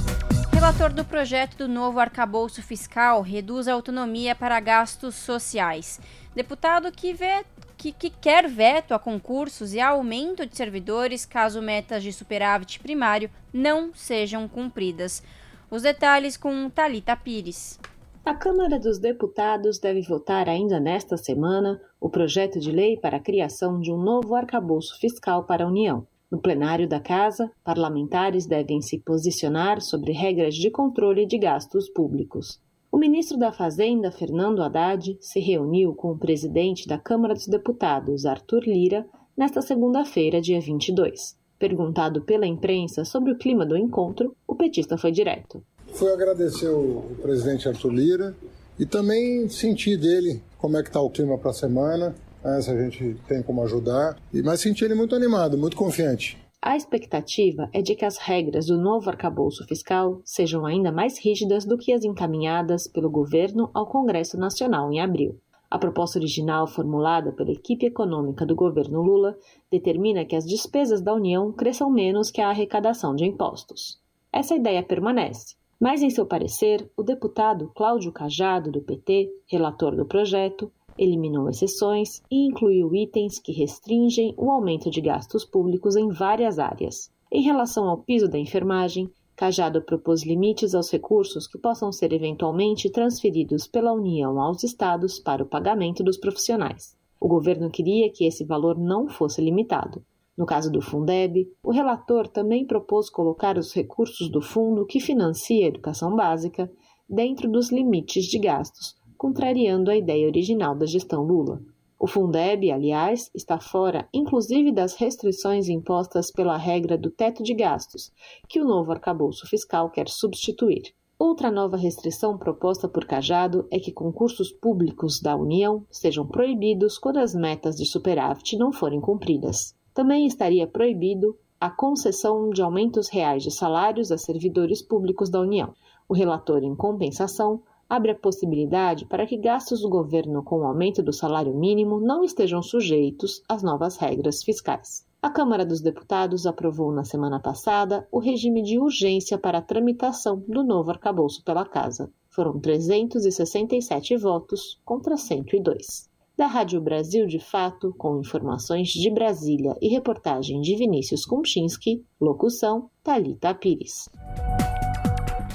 Speaker 3: Relator do projeto do novo arcabouço fiscal reduz a autonomia para gastos sociais. Deputado que vê que, que, quer veto a concursos e aumento de servidores caso metas de superávit primário não sejam cumpridas. Os detalhes com Talita Pires.
Speaker 14: A Câmara dos Deputados deve votar ainda nesta semana o projeto de lei para a criação de um novo arcabouço fiscal para a União. No plenário da Casa, parlamentares devem se posicionar sobre regras de controle de gastos públicos. O ministro da Fazenda, Fernando Haddad, se reuniu com o presidente da Câmara dos Deputados, Arthur Lira, nesta segunda-feira, dia 22. Perguntado pela imprensa sobre o clima do encontro, o petista foi direto.
Speaker 15: Foi agradecer o presidente Arthur Lira e também sentir dele como é que está o clima para a semana, né, se a gente tem como ajudar. Mas senti ele muito animado, muito confiante.
Speaker 14: A expectativa é de que as regras do novo arcabouço fiscal sejam ainda mais rígidas do que as encaminhadas pelo governo ao Congresso Nacional em abril. A proposta original, formulada pela equipe econômica do governo Lula, determina que as despesas da União cresçam menos que a arrecadação de impostos. Essa ideia permanece, mas, em seu parecer, o deputado Cláudio Cajado, do PT, relator do projeto, eliminou exceções e incluiu itens que restringem o aumento de gastos públicos em várias áreas. Em relação ao piso da enfermagem, Cajado propôs limites aos recursos que possam ser eventualmente transferidos pela União aos estados para o pagamento dos profissionais. O governo queria que esse valor não fosse limitado. No caso do Fundeb, o relator também propôs colocar os recursos do fundo que financia a educação básica dentro dos limites de gastos, contrariando a ideia original da gestão Lula. O Fundeb, aliás, está fora, inclusive, das restrições impostas pela regra do teto de gastos, que o novo arcabouço fiscal quer substituir. Outra nova restrição proposta por Cajado é que concursos públicos da União sejam proibidos quando as metas de superávit não forem cumpridas. Também estaria proibido a concessão de aumentos reais de salários a servidores públicos da União. O relator, em compensação, abre a possibilidade para que gastos do governo com o aumento do salário mínimo não estejam sujeitos às novas regras fiscais. A Câmara dos Deputados aprovou na semana passada o regime de urgência para a tramitação do novo arcabouço pela Casa. Foram 367 votos contra 102. Da Rádio Brasil de Fato, com informações de Brasília e reportagem de Vinícius Kumchinski, locução Talita Pires.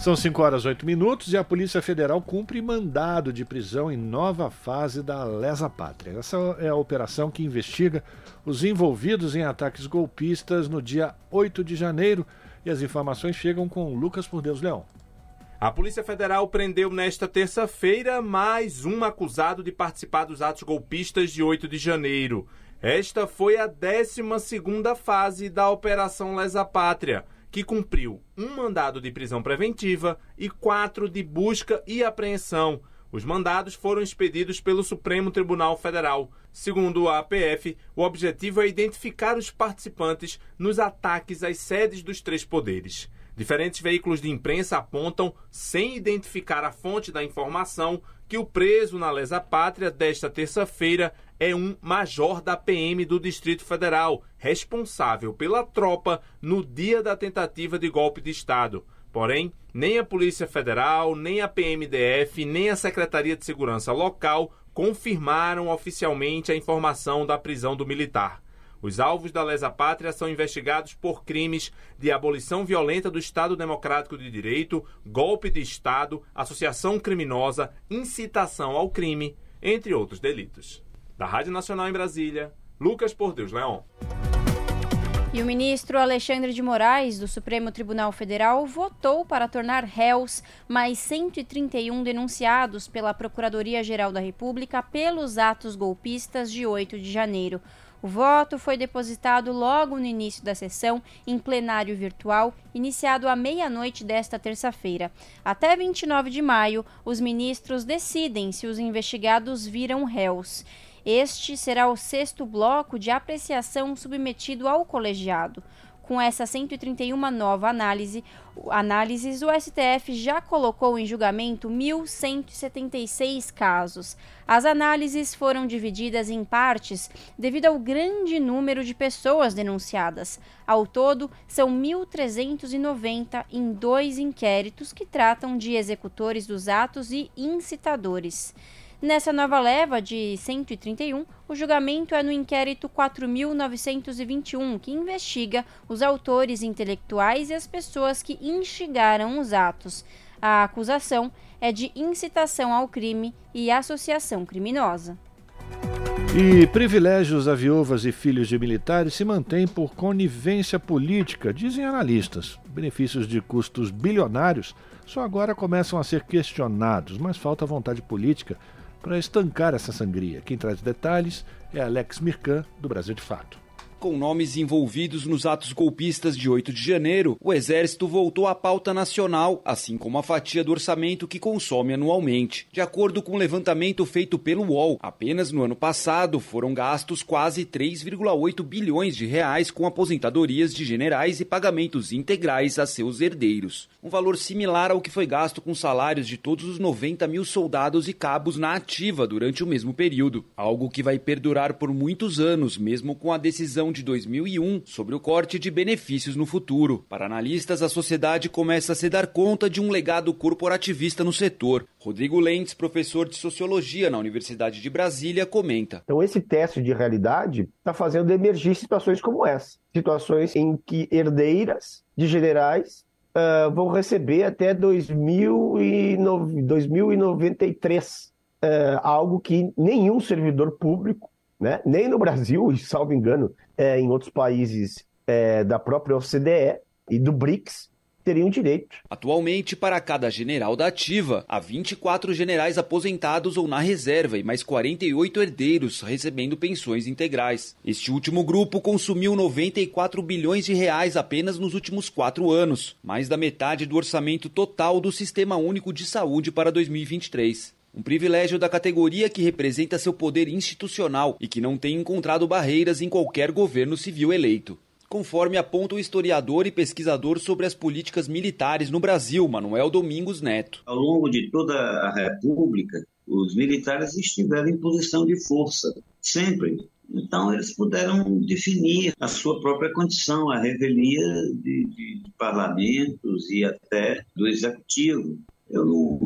Speaker 1: São 5 horas 8 minutos e a Polícia Federal cumpre mandado de prisão em nova fase da Lesa Pátria. Essa é a operação que investiga os envolvidos em ataques golpistas no dia 8 de janeiro. E as informações chegam com Lucas Por Deus Leão.
Speaker 16: A Polícia Federal prendeu nesta terça-feira mais um acusado de participar dos atos golpistas de 8 de janeiro. Esta foi a 12 fase da Operação Lesa Pátria que cumpriu um mandado de prisão preventiva e quatro de busca e apreensão. Os mandados foram expedidos pelo Supremo Tribunal Federal. Segundo a APF, o objetivo é identificar os participantes nos ataques às sedes dos três poderes. Diferentes veículos de imprensa apontam, sem identificar a fonte da informação, que o preso na lesa pátria desta terça-feira é um major da PM do Distrito Federal, responsável pela tropa no dia da tentativa de golpe de Estado. Porém, nem a Polícia Federal, nem a PMDF, nem a Secretaria de Segurança Local confirmaram oficialmente a informação da prisão do militar. Os alvos da lesa pátria são investigados por crimes de abolição violenta do Estado Democrático de Direito, golpe de Estado, associação criminosa, incitação ao crime, entre outros delitos. Da Rádio Nacional em Brasília, Lucas Por Deus Leão.
Speaker 3: E o ministro Alexandre de Moraes, do Supremo Tribunal Federal, votou para tornar réus mais 131 denunciados pela Procuradoria-Geral da República pelos atos golpistas de 8 de janeiro. O voto foi depositado logo no início da sessão, em plenário virtual, iniciado à meia-noite desta terça-feira. Até 29 de maio, os ministros decidem se os investigados viram réus. Este será o sexto bloco de apreciação submetido ao colegiado. Com essa 131 nova análise, análises, o STF já colocou em julgamento 1.176 casos. As análises foram divididas em partes devido ao grande número de pessoas denunciadas. Ao todo, são 1.390 em dois inquéritos que tratam de executores dos atos e incitadores. Nessa nova leva de 131, o julgamento é no inquérito 4.921, que investiga os autores intelectuais e as pessoas que instigaram os atos. A acusação é de incitação ao crime e associação criminosa.
Speaker 1: E privilégios a viúvas e filhos de militares se mantêm por conivência política, dizem analistas. Benefícios de custos bilionários só agora começam a ser questionados, mas falta vontade política para estancar essa sangria. Quem traz detalhes é Alex Mirkan, do Brasil de Fato.
Speaker 17: Com nomes envolvidos nos atos golpistas de 8 de janeiro, o Exército voltou à pauta nacional, assim como a fatia do orçamento que consome anualmente. De acordo com o um levantamento feito pelo UOL, apenas no ano passado foram gastos quase 3,8 bilhões de reais com aposentadorias de generais e pagamentos integrais a seus herdeiros. Um valor similar ao que foi gasto com salários de todos os 90 mil soldados e cabos na ativa durante o mesmo período. Algo que vai perdurar por muitos anos, mesmo com a decisão de 2001 sobre o corte de benefícios no futuro. Para analistas, a sociedade começa a se dar conta de um legado corporativista no setor. Rodrigo Lentes, professor de sociologia na Universidade de Brasília, comenta.
Speaker 18: Então, esse teste de realidade está fazendo emergir situações como essa situações em que herdeiras de generais uh, vão receber até 2093. Uh, algo que nenhum servidor público né? Nem no Brasil, salvo engano, é, em outros países é, da própria OCDE e do BRICS, teriam direito.
Speaker 17: Atualmente, para cada general da ativa, há 24 generais aposentados ou na reserva e mais 48 herdeiros recebendo pensões integrais. Este último grupo consumiu 94 bilhões de reais apenas nos últimos quatro anos, mais da metade do orçamento total do Sistema Único de Saúde para 2023. Um privilégio da categoria que representa seu poder institucional e que não tem encontrado barreiras em qualquer governo civil eleito. Conforme aponta o historiador e pesquisador sobre as políticas militares no Brasil, Manuel Domingos Neto.
Speaker 19: Ao longo de toda a República, os militares estiveram em posição de força, sempre. Então, eles puderam definir a sua própria condição, a revelia de, de, parlamentos e até do executivo. Eu não,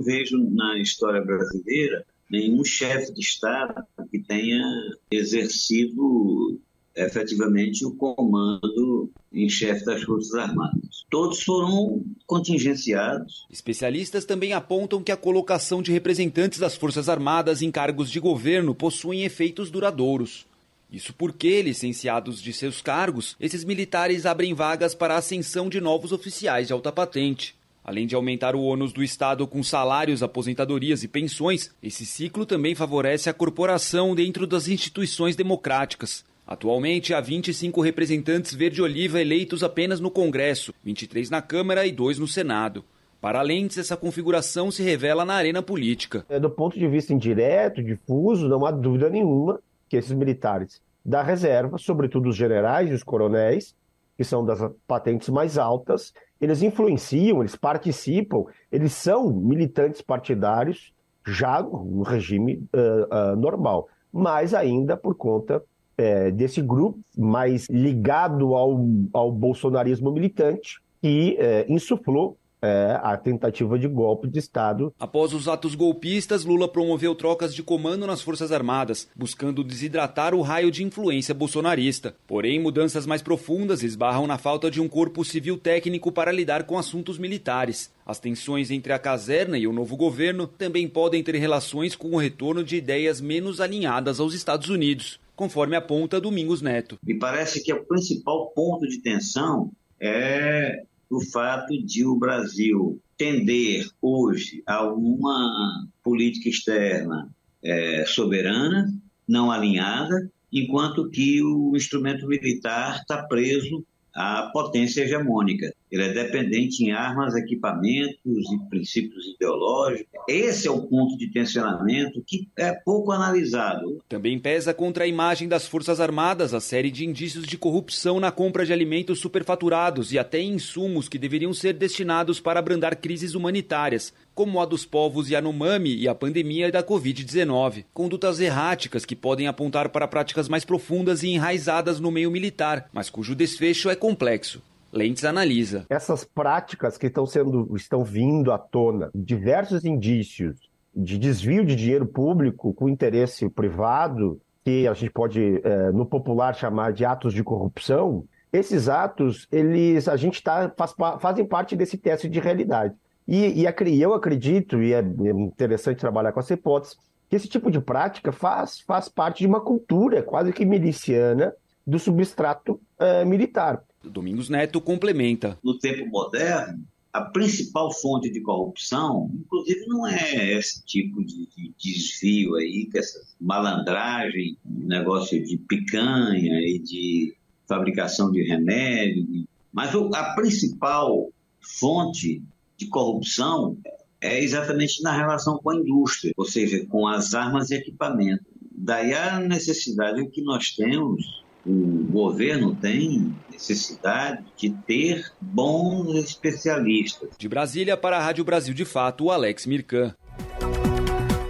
Speaker 19: não vejo na história brasileira nenhum chefe de Estado que tenha exercido efetivamente o comando em chefe das Forças Armadas. Todos foram contingenciados.
Speaker 17: Especialistas também apontam que a colocação de representantes das Forças Armadas em cargos de governo possuem efeitos duradouros. Isso porque, licenciados de seus cargos, esses militares abrem vagas para a ascensão de novos oficiais de alta patente. Além de aumentar o ônus do Estado com salários, aposentadorias e pensões, esse ciclo também favorece a corporação dentro das instituições democráticas. Atualmente, há 25 representantes verde-oliva eleitos apenas no Congresso, 23 na Câmara e 2 no Senado. Para além disso, essa configuração se revela na arena política.
Speaker 18: É, do ponto de vista indireto, difuso, não há dúvida nenhuma que esses militares da reserva, sobretudo os generais e os coronéis, que são das patentes mais altas, eles influenciam, eles participam, eles são militantes partidários já no regime uh, uh, normal. mas ainda por conta é, desse grupo mais ligado ao, ao bolsonarismo militante que é, insuflou é, a tentativa de golpe de Estado.
Speaker 17: Após os atos golpistas, Lula promoveu trocas de comando nas Forças Armadas, buscando desidratar o raio de influência bolsonarista. Porém, mudanças mais profundas esbarram na falta de um corpo civil técnico para lidar com assuntos militares. As tensões entre a caserna e o novo governo também podem ter relações com o retorno de ideias menos alinhadas aos Estados Unidos, conforme aponta Domingos Neto.
Speaker 19: Me parece que o principal ponto de tensão é o fato de o Brasil tender hoje a uma política externa é, soberana, não alinhada, enquanto que o instrumento militar está preso à potência hegemônica. Ele é dependente em armas, equipamentos e princípios ideológicos. Esse é o ponto de tensionamento que é pouco analisado.
Speaker 17: Também pesa contra a imagem das Forças Armadas a série de indícios de corrupção na compra de alimentos superfaturados e até insumos que deveriam ser destinados para abrandar crises humanitárias, como a dos povos Yanomami e a pandemia da Covid-19. Condutas erráticas que podem apontar para práticas mais profundas e enraizadas no meio militar, mas cujo desfecho é complexo. Lentes analisa.
Speaker 18: Essas práticas que estão sendo estão vindo à tona, diversos indícios de desvio de dinheiro público com interesse privado, que a gente pode é, no popular chamar de atos de corrupção, esses atos eles a gente tá, faz, fazem parte desse teste de realidade. E, e eu acredito, e é interessante trabalhar com essa hipótese, que esse tipo de prática faz, faz parte de uma cultura quase que miliciana do substrato é, militar.
Speaker 17: Domingos Neto complementa.
Speaker 19: No tempo moderno, a principal fonte de corrupção, inclusive, não é esse tipo de, de desvio aí, que essa malandragem, negócio de picanha e de fabricação de remédio, mas a principal fonte de corrupção é exatamente na relação com a indústria, ou seja, com as armas e equipamentos. Daí a necessidade que nós temos o governo tem necessidade de ter bons especialistas.
Speaker 17: De Brasília para a Rádio Brasil de Fato, o Alex Mirkan.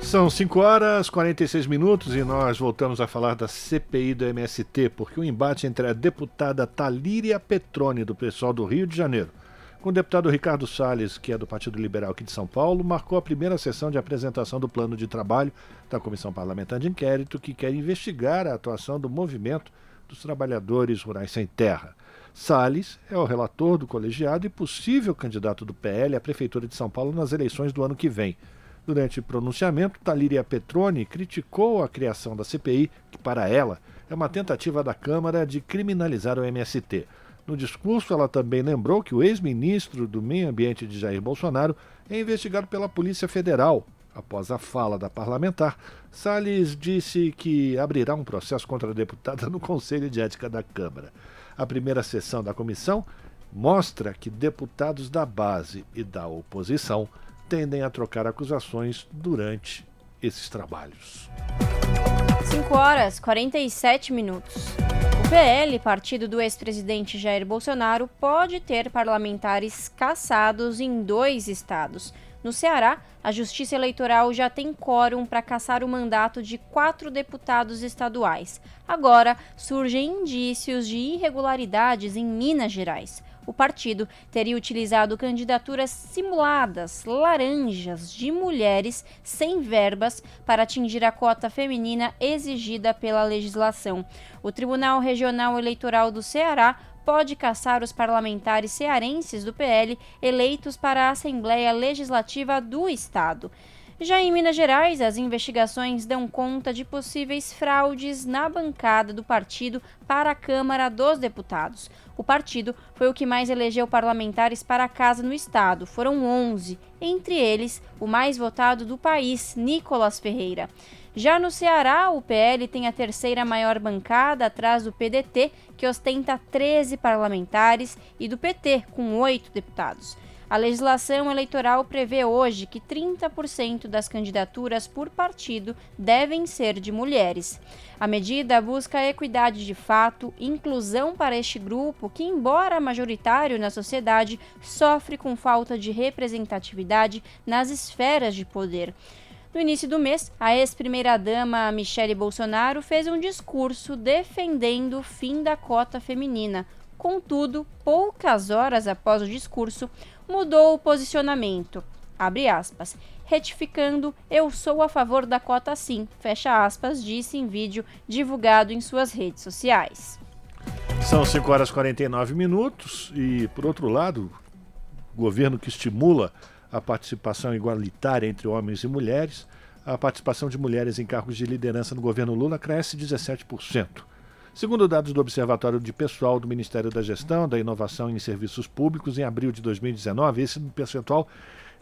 Speaker 1: São 5 horas e 46 minutos e nós voltamos a falar da CPI do MST, porque o embate entre a deputada Talíria Petrone, do pessoal do Rio de Janeiro, com o deputado Ricardo Salles, que é do Partido Liberal aqui de São Paulo, marcou a primeira sessão de apresentação do plano de trabalho da Comissão Parlamentar de Inquérito, que quer investigar a atuação do movimento dos Trabalhadores Rurais Sem Terra. Salles é o relator do colegiado e possível candidato do PL à Prefeitura de São Paulo nas eleições do ano que vem. Durante o pronunciamento, Talíria Petroni criticou a criação da CPI, que para ela é uma tentativa da Câmara de criminalizar o MST. No discurso, ela também lembrou que o ex-ministro do Meio Ambiente de Jair Bolsonaro é investigado pela Polícia Federal Após a fala da parlamentar, Salles disse que abrirá um processo contra a deputada no Conselho de Ética da Câmara. A primeira sessão da comissão mostra que deputados da base e da oposição tendem a trocar acusações durante esses trabalhos.
Speaker 3: 5 horas 47 minutos. O PL, partido do ex-presidente Jair Bolsonaro, pode ter parlamentares caçados em dois estados. No Ceará, a Justiça Eleitoral já tem quórum para caçar o mandato de quatro deputados estaduais. Agora, surgem indícios de irregularidades em Minas Gerais. O partido teria utilizado candidaturas simuladas, laranjas, de mulheres sem verbas para atingir a cota feminina exigida pela legislação. O Tribunal Regional Eleitoral do Ceará pode caçar os parlamentares cearenses do PL eleitos para a Assembleia Legislativa do Estado. Já em Minas Gerais, as investigações dão conta de possíveis fraudes na bancada do partido para a Câmara dos Deputados. O partido foi o que mais elegeu parlamentares para a casa no estado, foram 11, entre eles o mais votado do país, Nicolas Ferreira. Já no Ceará, o PL tem a terceira maior bancada atrás do PDT, que ostenta 13 parlamentares, e do PT, com 8 deputados. A legislação eleitoral prevê hoje que 30% das candidaturas por partido devem ser de mulheres. A medida busca equidade de fato, inclusão para este grupo que, embora majoritário na sociedade, sofre com falta de representatividade nas esferas de poder. No início do mês, a ex-primeira-dama Michele Bolsonaro fez um discurso defendendo o fim da cota feminina. Contudo, poucas horas após o discurso, mudou o posicionamento. Abre aspas. Retificando, eu sou a favor da cota sim, fecha aspas, disse em vídeo divulgado em suas redes sociais.
Speaker 1: São 5 horas e 49 minutos e, por outro lado, governo que estimula a participação igualitária entre homens e mulheres, a participação de mulheres em cargos de liderança no governo Lula cresce 17%. Segundo dados do Observatório de Pessoal do Ministério da Gestão, da Inovação em Serviços Públicos, em abril de 2019, esse percentual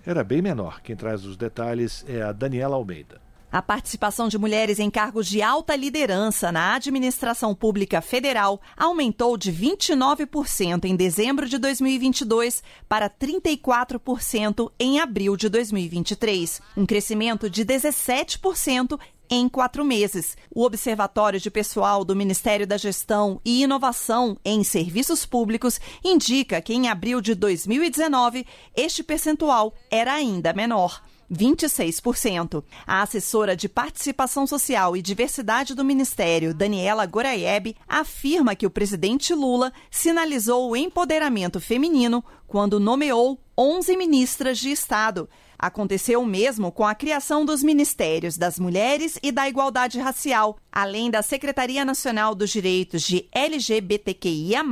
Speaker 1: era bem menor. Quem traz os detalhes é a Daniela Almeida.
Speaker 20: A participação de mulheres em cargos de alta liderança na administração pública federal aumentou de 29% em dezembro de 2022 para 34% em abril de 2023, um crescimento de 17% em quatro meses. O Observatório de Pessoal do Ministério da Gestão e Inovação em Serviços Públicos indica que em abril de 2019 este percentual era ainda menor. 26%. A assessora de Participação Social e Diversidade do Ministério, Daniela Goraieb, afirma que o presidente Lula sinalizou o empoderamento feminino quando nomeou 11 ministras de Estado. Aconteceu o mesmo com a criação dos Ministérios das Mulheres e da Igualdade Racial, além da Secretaria Nacional dos Direitos de LGBTQIA,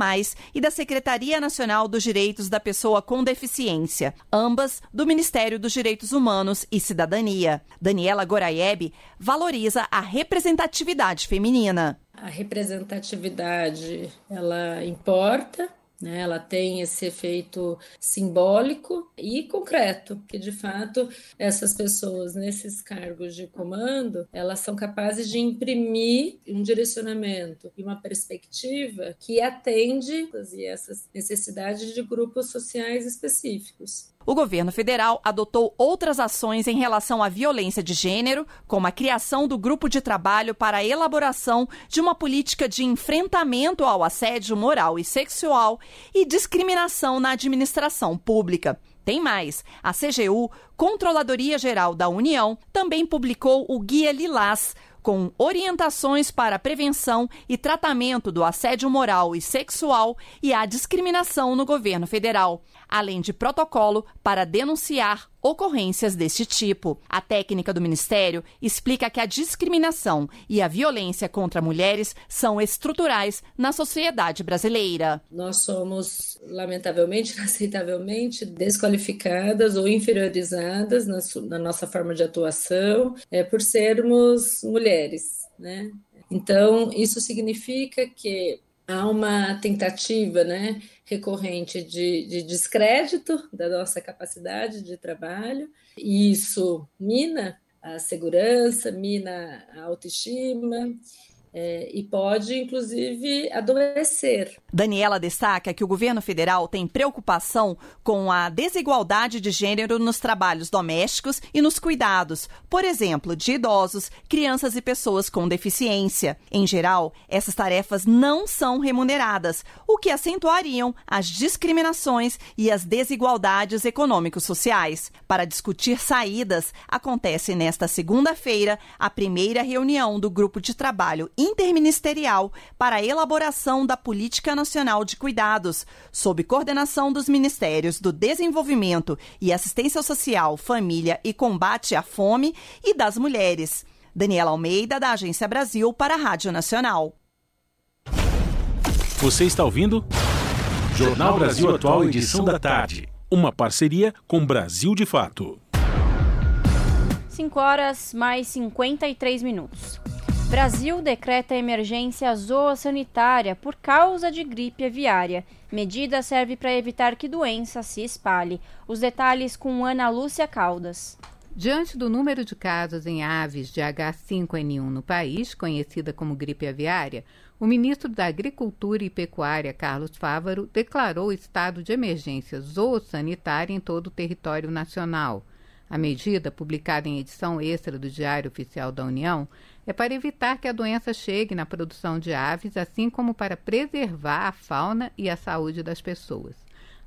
Speaker 20: e da Secretaria Nacional dos Direitos da Pessoa com Deficiência, ambas do Ministério dos Direitos Humanos e Cidadania. Daniela Goraieb valoriza a representatividade feminina.
Speaker 21: A representatividade, ela importa, né? Ela tem esse efeito simbólico e concreto, que de fato essas pessoas nesses cargos de comando, elas são capazes de imprimir um direcionamento e uma perspectiva que atende essas necessidades de grupos sociais específicos
Speaker 20: o governo federal adotou outras ações em relação à violência de gênero, como a criação do grupo de trabalho para a elaboração de uma política de enfrentamento ao assédio moral e sexual e discriminação na administração pública. Tem mais. A CGU, Controladoria Geral da União, também publicou o Guia Lilás, com orientações para prevenção e tratamento do assédio moral e sexual e a discriminação no governo federal além de protocolo para denunciar ocorrências deste tipo. A técnica do Ministério explica que a discriminação e a violência contra mulheres são estruturais na sociedade brasileira.
Speaker 21: Nós somos, lamentavelmente, inaceitavelmente, desqualificadas ou inferiorizadas na, na nossa forma de atuação é, por sermos mulheres. Né? Então, isso significa que há uma tentativa né, recorrente de, de descrédito da nossa capacidade de trabalho, e isso mina a segurança, mina a autoestima, é, e pode, inclusive, adoecer.
Speaker 20: Daniela destaca que o governo federal tem preocupação com a desigualdade de gênero nos trabalhos domésticos e nos cuidados, por exemplo, de idosos, crianças e pessoas com deficiência. Em geral, essas tarefas não são remuneradas, o que acentuariam as discriminações e as desigualdades econômico-sociais. Para discutir saídas, acontece nesta segunda-feira a primeira reunião do grupo de trabalho interministerial para a elaboração da Política Nacional de Cuidados, sob coordenação dos Ministérios do Desenvolvimento e Assistência Social, Família e Combate à Fome e das Mulheres. Daniela Almeida, da Agência Brasil, para a Rádio Nacional.
Speaker 2: Você está ouvindo? Jornal Brasil Atual, edição da tarde. Uma parceria com Brasil de Fato.
Speaker 3: 5 horas mais 53 minutos. Brasil decreta emergência zoossanitária por causa de gripe aviária. Medida serve para evitar que doença se espalhe. Os detalhes com Ana Lúcia Caldas.
Speaker 22: Diante do número de casos em aves de H5N1 no país, conhecida como gripe aviária, o ministro da Agricultura e Pecuária, Carlos Fávaro, declarou estado de emergência zoossanitária em todo o território nacional. A medida, publicada em edição extra do Diário Oficial da União, é para evitar que a doença chegue na produção de aves, assim como para preservar a fauna e a saúde das pessoas.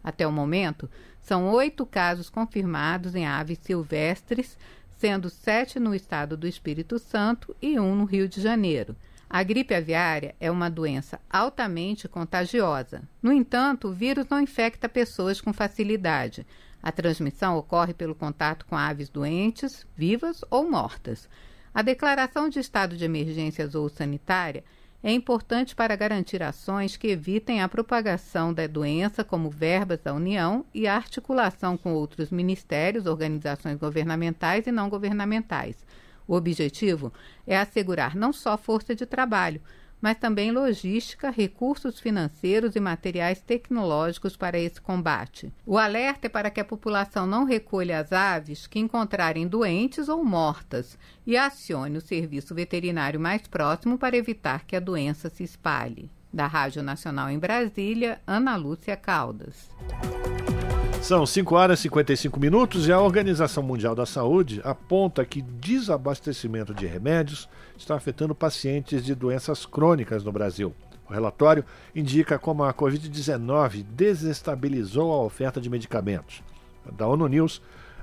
Speaker 22: Até o momento, são oito casos confirmados em aves silvestres, sendo sete no estado do Espírito Santo e um no Rio de Janeiro. A gripe aviária é uma doença altamente contagiosa. No entanto, o vírus não infecta pessoas com facilidade. A transmissão ocorre pelo contato com aves doentes, vivas ou mortas. A declaração de estado de emergência ou sanitária é importante para garantir ações que evitem a propagação da doença, como verbas da União e a articulação com outros ministérios, organizações governamentais e não governamentais. O objetivo é assegurar não só força de trabalho, mas também logística, recursos financeiros e materiais tecnológicos para esse combate. O alerta é para que a população não recolha as aves que encontrarem doentes ou mortas e acione o serviço veterinário mais próximo para evitar que a doença se espalhe. Da Rádio Nacional em Brasília, Ana Lúcia Caldas.
Speaker 1: São 5 horas e 55 minutos e a Organização Mundial da Saúde aponta que desabastecimento de remédios está afetando pacientes de doenças crônicas no Brasil. O relatório indica como a Covid-19 desestabilizou a oferta de medicamentos. Da ONU News,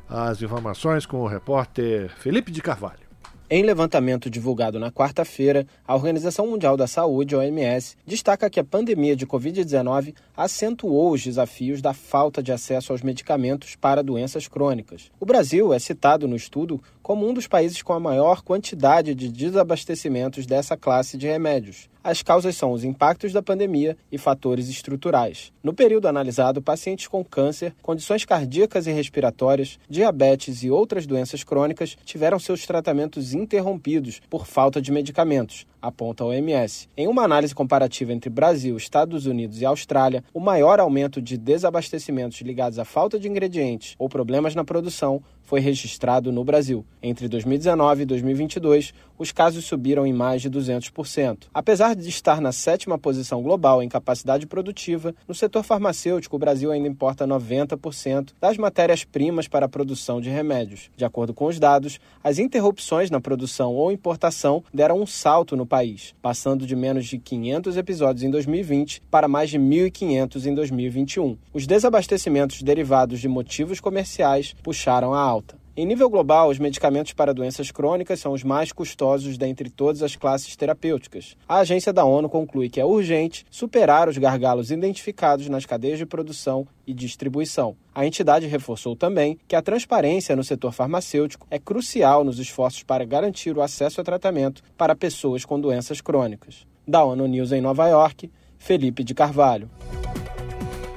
Speaker 1: as informações com o repórter Felipe de Carvalho.
Speaker 23: Em levantamento divulgado na quarta-feira, a Organização Mundial da Saúde, OMS, destaca que a pandemia de Covid-19 acentuou os desafios da falta de acesso aos medicamentos para doenças crônicas. O Brasil é citado no estudo como um dos países com a maior quantidade de desabastecimentos dessa classe de remédios. As causas são os impactos da pandemia e fatores estruturais. No período analisado, pacientes com câncer, condições cardíacas e respiratórias, diabetes e outras doenças crônicas tiveram seus tratamentos interrompidos por falta de medicamentos, aponta a OMS. Em uma análise comparativa entre Brasil, Estados Unidos e Austrália, o maior aumento de desabastecimentos ligados à falta de ingredientes ou problemas na produção foi registrado no Brasil. Entre 2019 e 2022, os casos subiram em mais de 200%. Apesar de estar na sétima posição global em capacidade produtiva, no setor farmacêutico o Brasil ainda importa 90% das matérias-primas para a produção de remédios. De acordo com os dados, as interrupções na produção ou importação deram um salto no país, passando de menos de 500 episódios em 2020 para mais de 1.500 em 2021. Os desabastecimentos derivados de motivos comerciais puxaram a alta. Em nível global, os medicamentos para doenças crônicas são os mais custosos dentre todas as classes terapêuticas. A agência da ONU conclui que é urgente superar os gargalos identificados nas cadeias de produção e distribuição. A entidade reforçou também que a transparência no setor farmacêutico é crucial nos esforços para garantir o acesso a tratamento para pessoas com doenças crônicas. Da ONU News em Nova York, Felipe de Carvalho.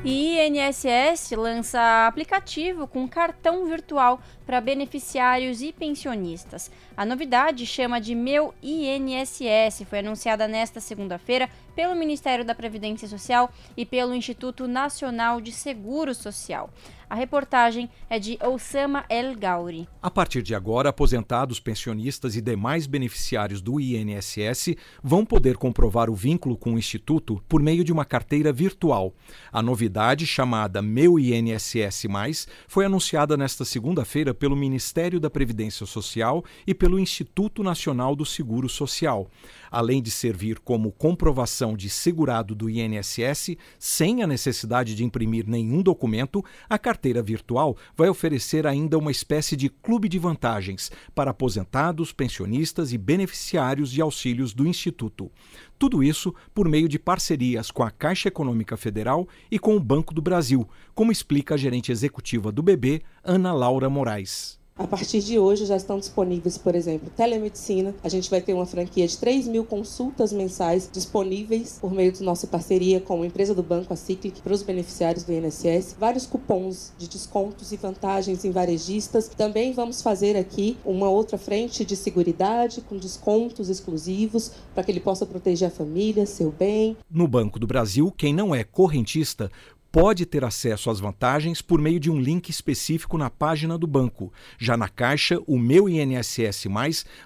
Speaker 3: E INSS lança aplicativo com cartão virtual para beneficiários e pensionistas. A novidade chama de Meu INSS, foi anunciada nesta segunda-feira pelo Ministério da Previdência Social e pelo Instituto Nacional de Seguro Social. A reportagem é de Osama El Gauri.
Speaker 24: A partir de agora, aposentados, pensionistas e demais beneficiários do INSS vão poder comprovar o vínculo com o Instituto por meio de uma carteira virtual. A novidade, chamada Meu INSS, foi anunciada nesta segunda-feira pelo Ministério da Previdência Social e pelo Instituto Nacional do Seguro Social. Além de servir como comprovação de segurado do INSS, sem a necessidade de imprimir nenhum documento, a carteira virtual vai oferecer ainda uma espécie de clube de vantagens para aposentados, pensionistas e beneficiários de auxílios do Instituto. Tudo isso por meio de parcerias com a Caixa Econômica Federal e com o Banco do Brasil, como explica a gerente executiva do BB, Ana Laura Moraes.
Speaker 25: A partir de hoje já estão disponíveis, por exemplo, telemedicina. A gente vai ter uma franquia de 3 mil consultas mensais disponíveis por meio de nossa parceria com a empresa do banco, a Ciclic, para os beneficiários do INSS. Vários cupons de descontos e vantagens em varejistas. Também vamos fazer aqui uma outra frente de seguridade com descontos exclusivos para que ele possa proteger a família, seu bem.
Speaker 24: No Banco do Brasil, quem não é correntista pode ter acesso às vantagens por meio de um link específico na página do banco. Já na Caixa, o Meu INSS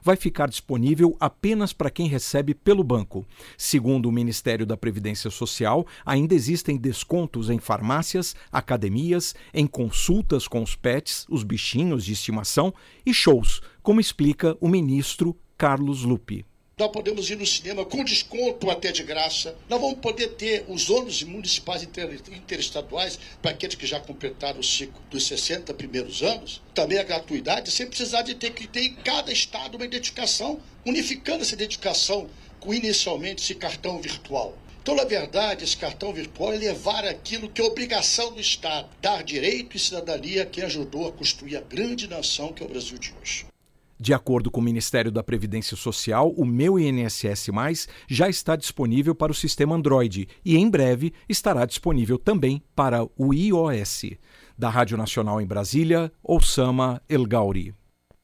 Speaker 24: vai ficar disponível apenas para quem recebe pelo banco. Segundo o Ministério da Previdência Social, ainda existem descontos em farmácias, academias, em consultas com os pets, os bichinhos de estimação e shows, como explica o ministro Carlos Lupe.
Speaker 26: Nós podemos ir no cinema com desconto até de graça. Nós vamos poder ter os ônibus municipais interestaduais para aqueles que já completaram o ciclo dos 60 primeiros anos. Também a gratuidade, sem precisar de ter que ter em cada estado uma identificação, unificando essa identificação com inicialmente esse cartão virtual. Então, na verdade, esse cartão virtual é levar aquilo que é obrigação do Estado, dar direito e cidadania a quem ajudou a construir a grande nação que é o Brasil de hoje.
Speaker 24: De acordo com o Ministério da Previdência Social, o Meu INSS Mais já está disponível para o sistema Android e em breve estará disponível também para o iOS. Da Rádio Nacional em Brasília, Osama El Gauri.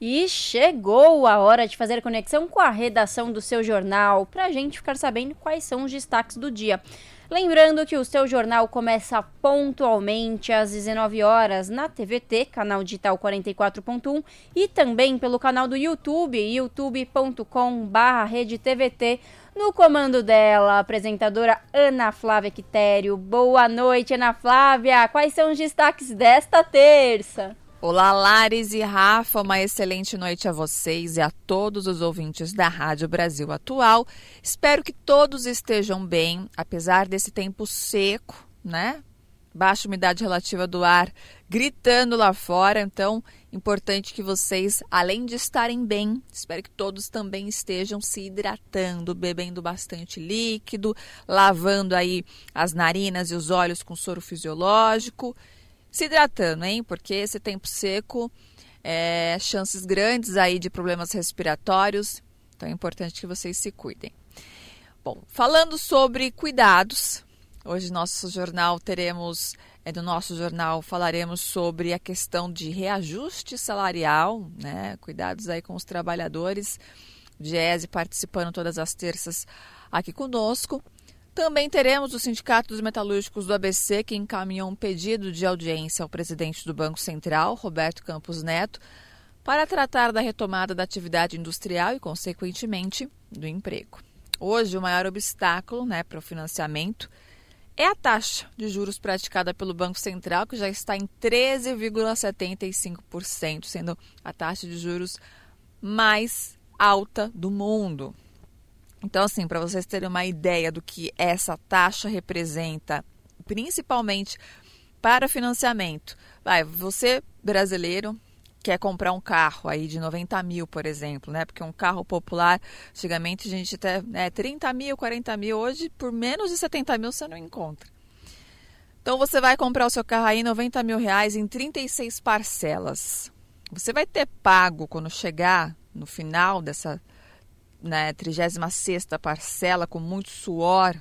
Speaker 3: E chegou a hora de fazer conexão com a redação do seu jornal, para a gente ficar sabendo quais são os destaques do dia. Lembrando que o seu jornal começa pontualmente às 19 horas na TVT, canal digital 44.1, e também pelo canal do YouTube, youtube.com/redetvt. No comando dela, a apresentadora Ana Flávia Quitério. Boa noite, Ana Flávia. Quais são os destaques desta terça?
Speaker 27: Olá, Lares e Rafa, uma excelente noite a vocês e a todos os ouvintes da Rádio Brasil Atual. Espero que todos estejam bem, apesar desse tempo seco, né? Baixa umidade relativa do ar gritando lá fora, então importante que vocês, além de estarem bem, espero que todos também estejam se hidratando, bebendo bastante líquido, lavando aí as narinas e os olhos com soro fisiológico se hidratando, hein? Porque esse tempo seco, é, chances grandes aí de problemas respiratórios. Então é importante que vocês se cuidem. Bom, falando sobre cuidados, hoje nosso jornal teremos, é, no nosso jornal falaremos sobre a questão de reajuste salarial, né? Cuidados aí com os trabalhadores. Diese participando todas as terças aqui conosco. Também teremos o Sindicato dos Metalúrgicos do ABC, que encaminhou um pedido de audiência ao presidente do Banco Central, Roberto Campos Neto, para tratar da retomada da atividade industrial e, consequentemente, do emprego. Hoje, o maior obstáculo né, para o financiamento é a taxa de juros praticada pelo Banco Central, que já está em 13,75%, sendo a taxa de juros mais alta do mundo. Então, assim, para vocês terem uma ideia do que essa taxa representa, principalmente para financiamento. Vai, você brasileiro quer comprar um carro aí de 90 mil, por exemplo, né? Porque um carro popular, antigamente a gente até né, 30 mil, 40 mil, hoje por menos de 70 mil você não encontra. Então você vai comprar o seu carro aí 90 mil reais em 36 parcelas. Você vai ter pago quando chegar no final dessa né, 36 parcela com muito suor.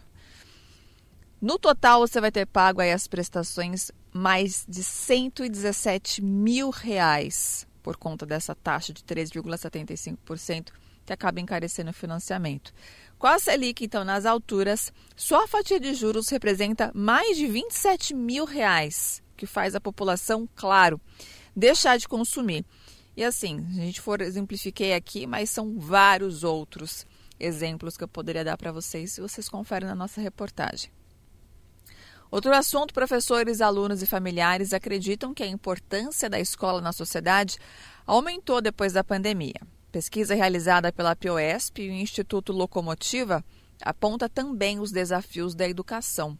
Speaker 27: No total, você vai ter pago aí as prestações mais de 117 mil reais por conta dessa taxa de 3,75% que acaba encarecendo o financiamento. Com a Selic, então, nas alturas, só a fatia de juros representa mais de 27 mil reais, que faz a população, claro, deixar de consumir. E assim, a gente for exemplifiquei aqui, mas são vários outros exemplos que eu poderia dar para vocês se vocês conferem na nossa reportagem. Outro assunto: professores, alunos e familiares acreditam que a importância da escola na sociedade aumentou depois da pandemia. Pesquisa realizada pela POSP e o Instituto Locomotiva aponta também os desafios da educação.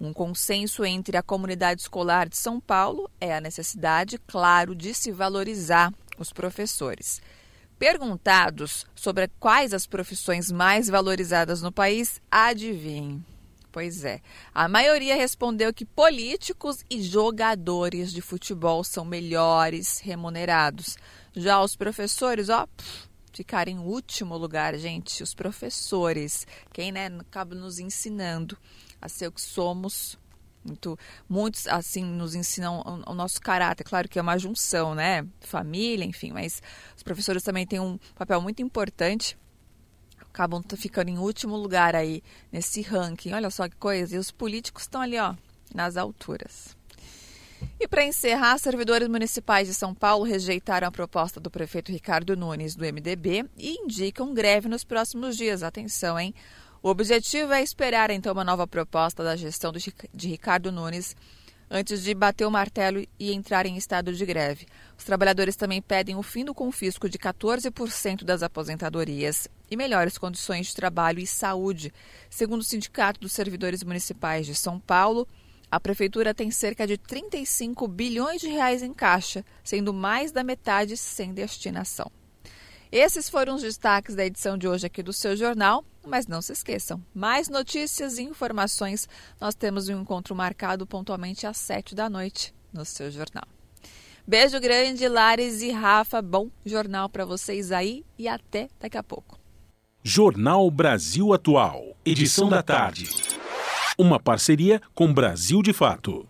Speaker 27: Um consenso entre a comunidade escolar de São Paulo é a necessidade, claro, de se valorizar os professores. Perguntados sobre quais as profissões mais valorizadas no país, adivinhem. Pois é, a maioria respondeu que políticos e jogadores de futebol são melhores remunerados. Já os professores, ó, ficaram em último lugar, gente. Os professores, quem né, acaba nos ensinando a ser o que somos, muito, muitos assim nos ensinam o, o, nosso caráter. Claro que é uma junção, né? Família, enfim, mas os professores também têm um papel muito importante. Acabam ficando em último lugar aí nesse ranking. Olha só que coisa. E os políticos estão ali, ó, nas alturas. E para encerrar, servidores municipais de São Paulo rejeitaram a proposta do prefeito Ricardo Nunes do MDB e indicam greve nos próximos dias. Atenção, hein? O objetivo é esperar então uma nova proposta da gestão de Ricardo Nunes antes de bater o martelo e entrar em estado de greve. Os trabalhadores também pedem o fim do confisco de 14% das aposentadorias e melhores condições de trabalho e saúde. Segundo o Sindicato dos Servidores Municipais de São Paulo, a prefeitura tem cerca de 35 bilhões de reais em caixa, sendo mais da metade sem destinação. Esses foram os destaques da edição de hoje aqui do seu jornal, mas não se esqueçam, mais notícias e informações nós temos um encontro marcado pontualmente às sete da noite no seu jornal. Beijo grande, Lares e Rafa, bom jornal para vocês aí e até daqui a pouco.
Speaker 2: Jornal Brasil Atual, edição da tarde. Uma parceria com Brasil de Fato.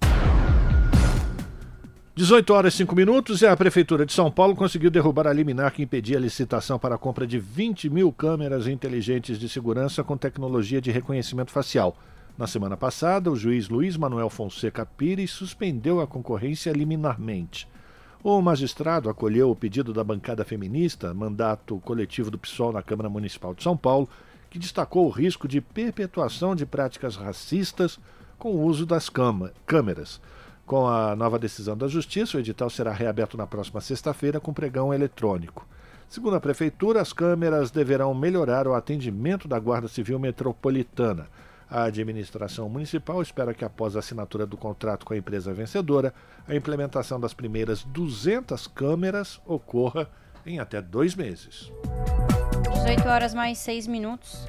Speaker 1: 18 horas e 5 minutos e a Prefeitura de São Paulo conseguiu derrubar a liminar que impedia a licitação para a compra de 20 mil câmeras inteligentes de segurança com tecnologia de reconhecimento facial. Na semana passada, o juiz Luiz Manuel Fonseca Pires suspendeu a concorrência liminarmente. O magistrado acolheu o pedido da bancada feminista, mandato coletivo do PSOL na Câmara Municipal de São Paulo, que destacou o risco de perpetuação de práticas racistas com o uso das câmeras. Com a nova decisão da Justiça, o edital será reaberto na próxima sexta-feira com pregão eletrônico. Segundo a Prefeitura, as câmeras deverão melhorar o atendimento da Guarda Civil Metropolitana. A administração municipal espera que, após a assinatura do contrato com a empresa vencedora, a implementação das primeiras 200 câmeras ocorra em até dois meses.
Speaker 3: 18 horas mais 6 minutos.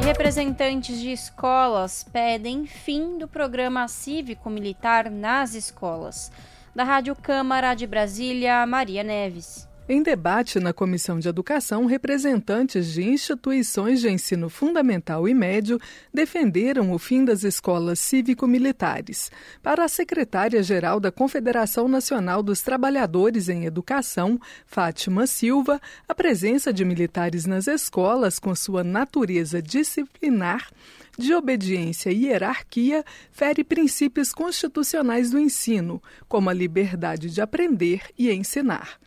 Speaker 3: E representantes de escolas pedem fim do programa cívico-militar nas escolas. Da Rádio Câmara de Brasília, Maria Neves.
Speaker 28: Em debate na Comissão de Educação, representantes de instituições de ensino fundamental e médio defenderam o fim das escolas cívico-militares. Para a secretária-geral da Confederação Nacional dos Trabalhadores em Educação, Fátima Silva, a presença de militares nas escolas, com sua natureza disciplinar, de obediência e hierarquia fere princípios constitucionais do ensino, como a liberdade de aprender e ensinar.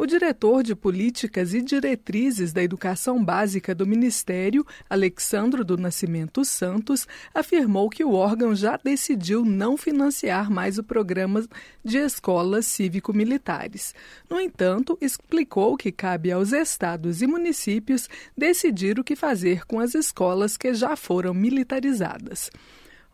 Speaker 28: O diretor de Políticas e Diretrizes da Educação Básica do Ministério, Alexandro do Nascimento Santos, afirmou que o órgão já decidiu não financiar mais o programa de escolas cívico-militares. No entanto, explicou que cabe aos estados e municípios decidir o que fazer com as escolas que já foram militarizadas.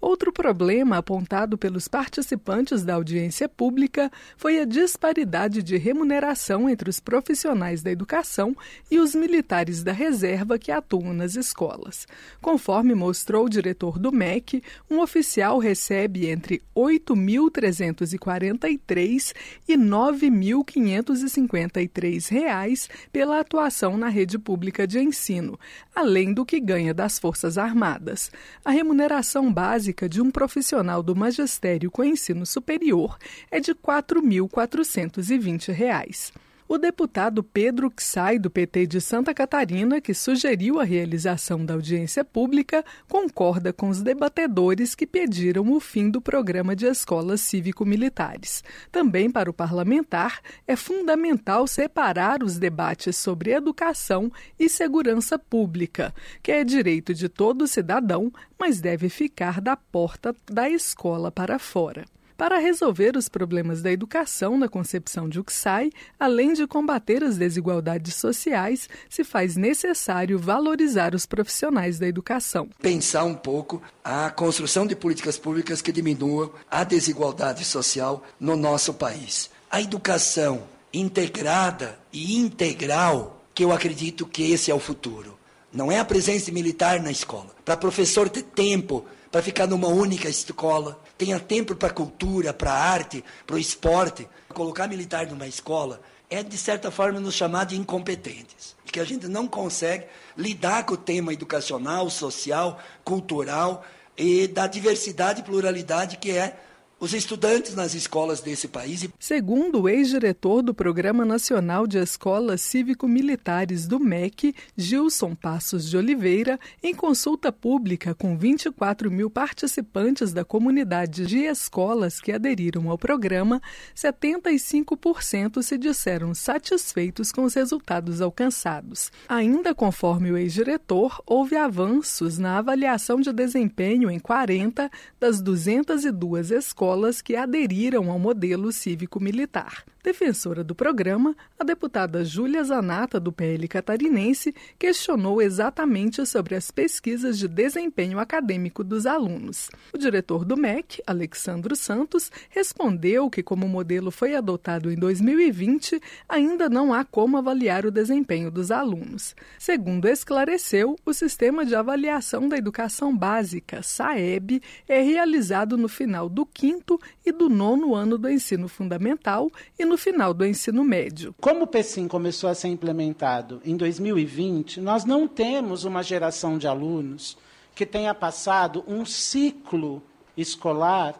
Speaker 28: Outro problema apontado pelos participantes da audiência pública foi a disparidade de remuneração entre os profissionais da educação e os militares da reserva que atuam nas escolas. Conforme mostrou o diretor do MEC, um oficial recebe entre R$ 8.343 e R$ 9.553 pela atuação na rede pública de ensino, além do que ganha das Forças Armadas. A remuneração básica básica de um profissional do magistério com ensino superior é de R$ 4.420. O deputado Pedro Xai, do PT de Santa Catarina, que sugeriu a realização da audiência pública, concorda com os debatedores que pediram o fim do programa de escolas cívico-militares. Também para o parlamentar, é fundamental separar os debates sobre educação e segurança pública, que é direito de todo cidadão, mas deve ficar da porta da escola para fora. Para resolver os problemas da educação na concepção de Uxai, além de combater as desigualdades sociais, se faz necessário valorizar os profissionais da educação.
Speaker 29: Pensar um pouco a construção de políticas públicas que diminuam a desigualdade social no nosso país. A educação integrada e integral, que eu acredito que esse é o futuro. Não é a presença militar na escola. Para professor ter tempo para ficar numa única escola, tenha tempo para a cultura, para a arte, para o esporte. Colocar militar numa escola é, de certa forma, nos chamar de incompetentes. Que a gente não consegue lidar com o tema educacional, social, cultural e da diversidade e pluralidade que é os estudantes nas escolas desse país.
Speaker 28: Segundo o ex-diretor do Programa Nacional de Escolas Cívico-Militares do MEC, Gilson Passos de Oliveira, em consulta pública com 24 mil participantes da comunidade de escolas que aderiram ao programa, 75% se disseram satisfeitos com os resultados alcançados. Ainda conforme o ex-diretor, houve avanços na avaliação de desempenho em 40 das 202 escolas escolas que aderiram ao modelo cívico-militar. Defensora do programa, a deputada Júlia Zanata, do PL catarinense, questionou exatamente sobre as pesquisas de desempenho acadêmico dos alunos. O diretor do MEC, Alexandro Santos, respondeu que, como o modelo foi adotado em 2020, ainda não há como avaliar o desempenho dos alunos. Segundo esclareceu, o sistema de avaliação da educação básica, SAEB, é realizado no final do quinto e do nono ano do ensino fundamental e no final do ensino médio.
Speaker 30: Como o PECIM começou a ser implementado em 2020, nós não temos uma geração de alunos que tenha passado um ciclo escolar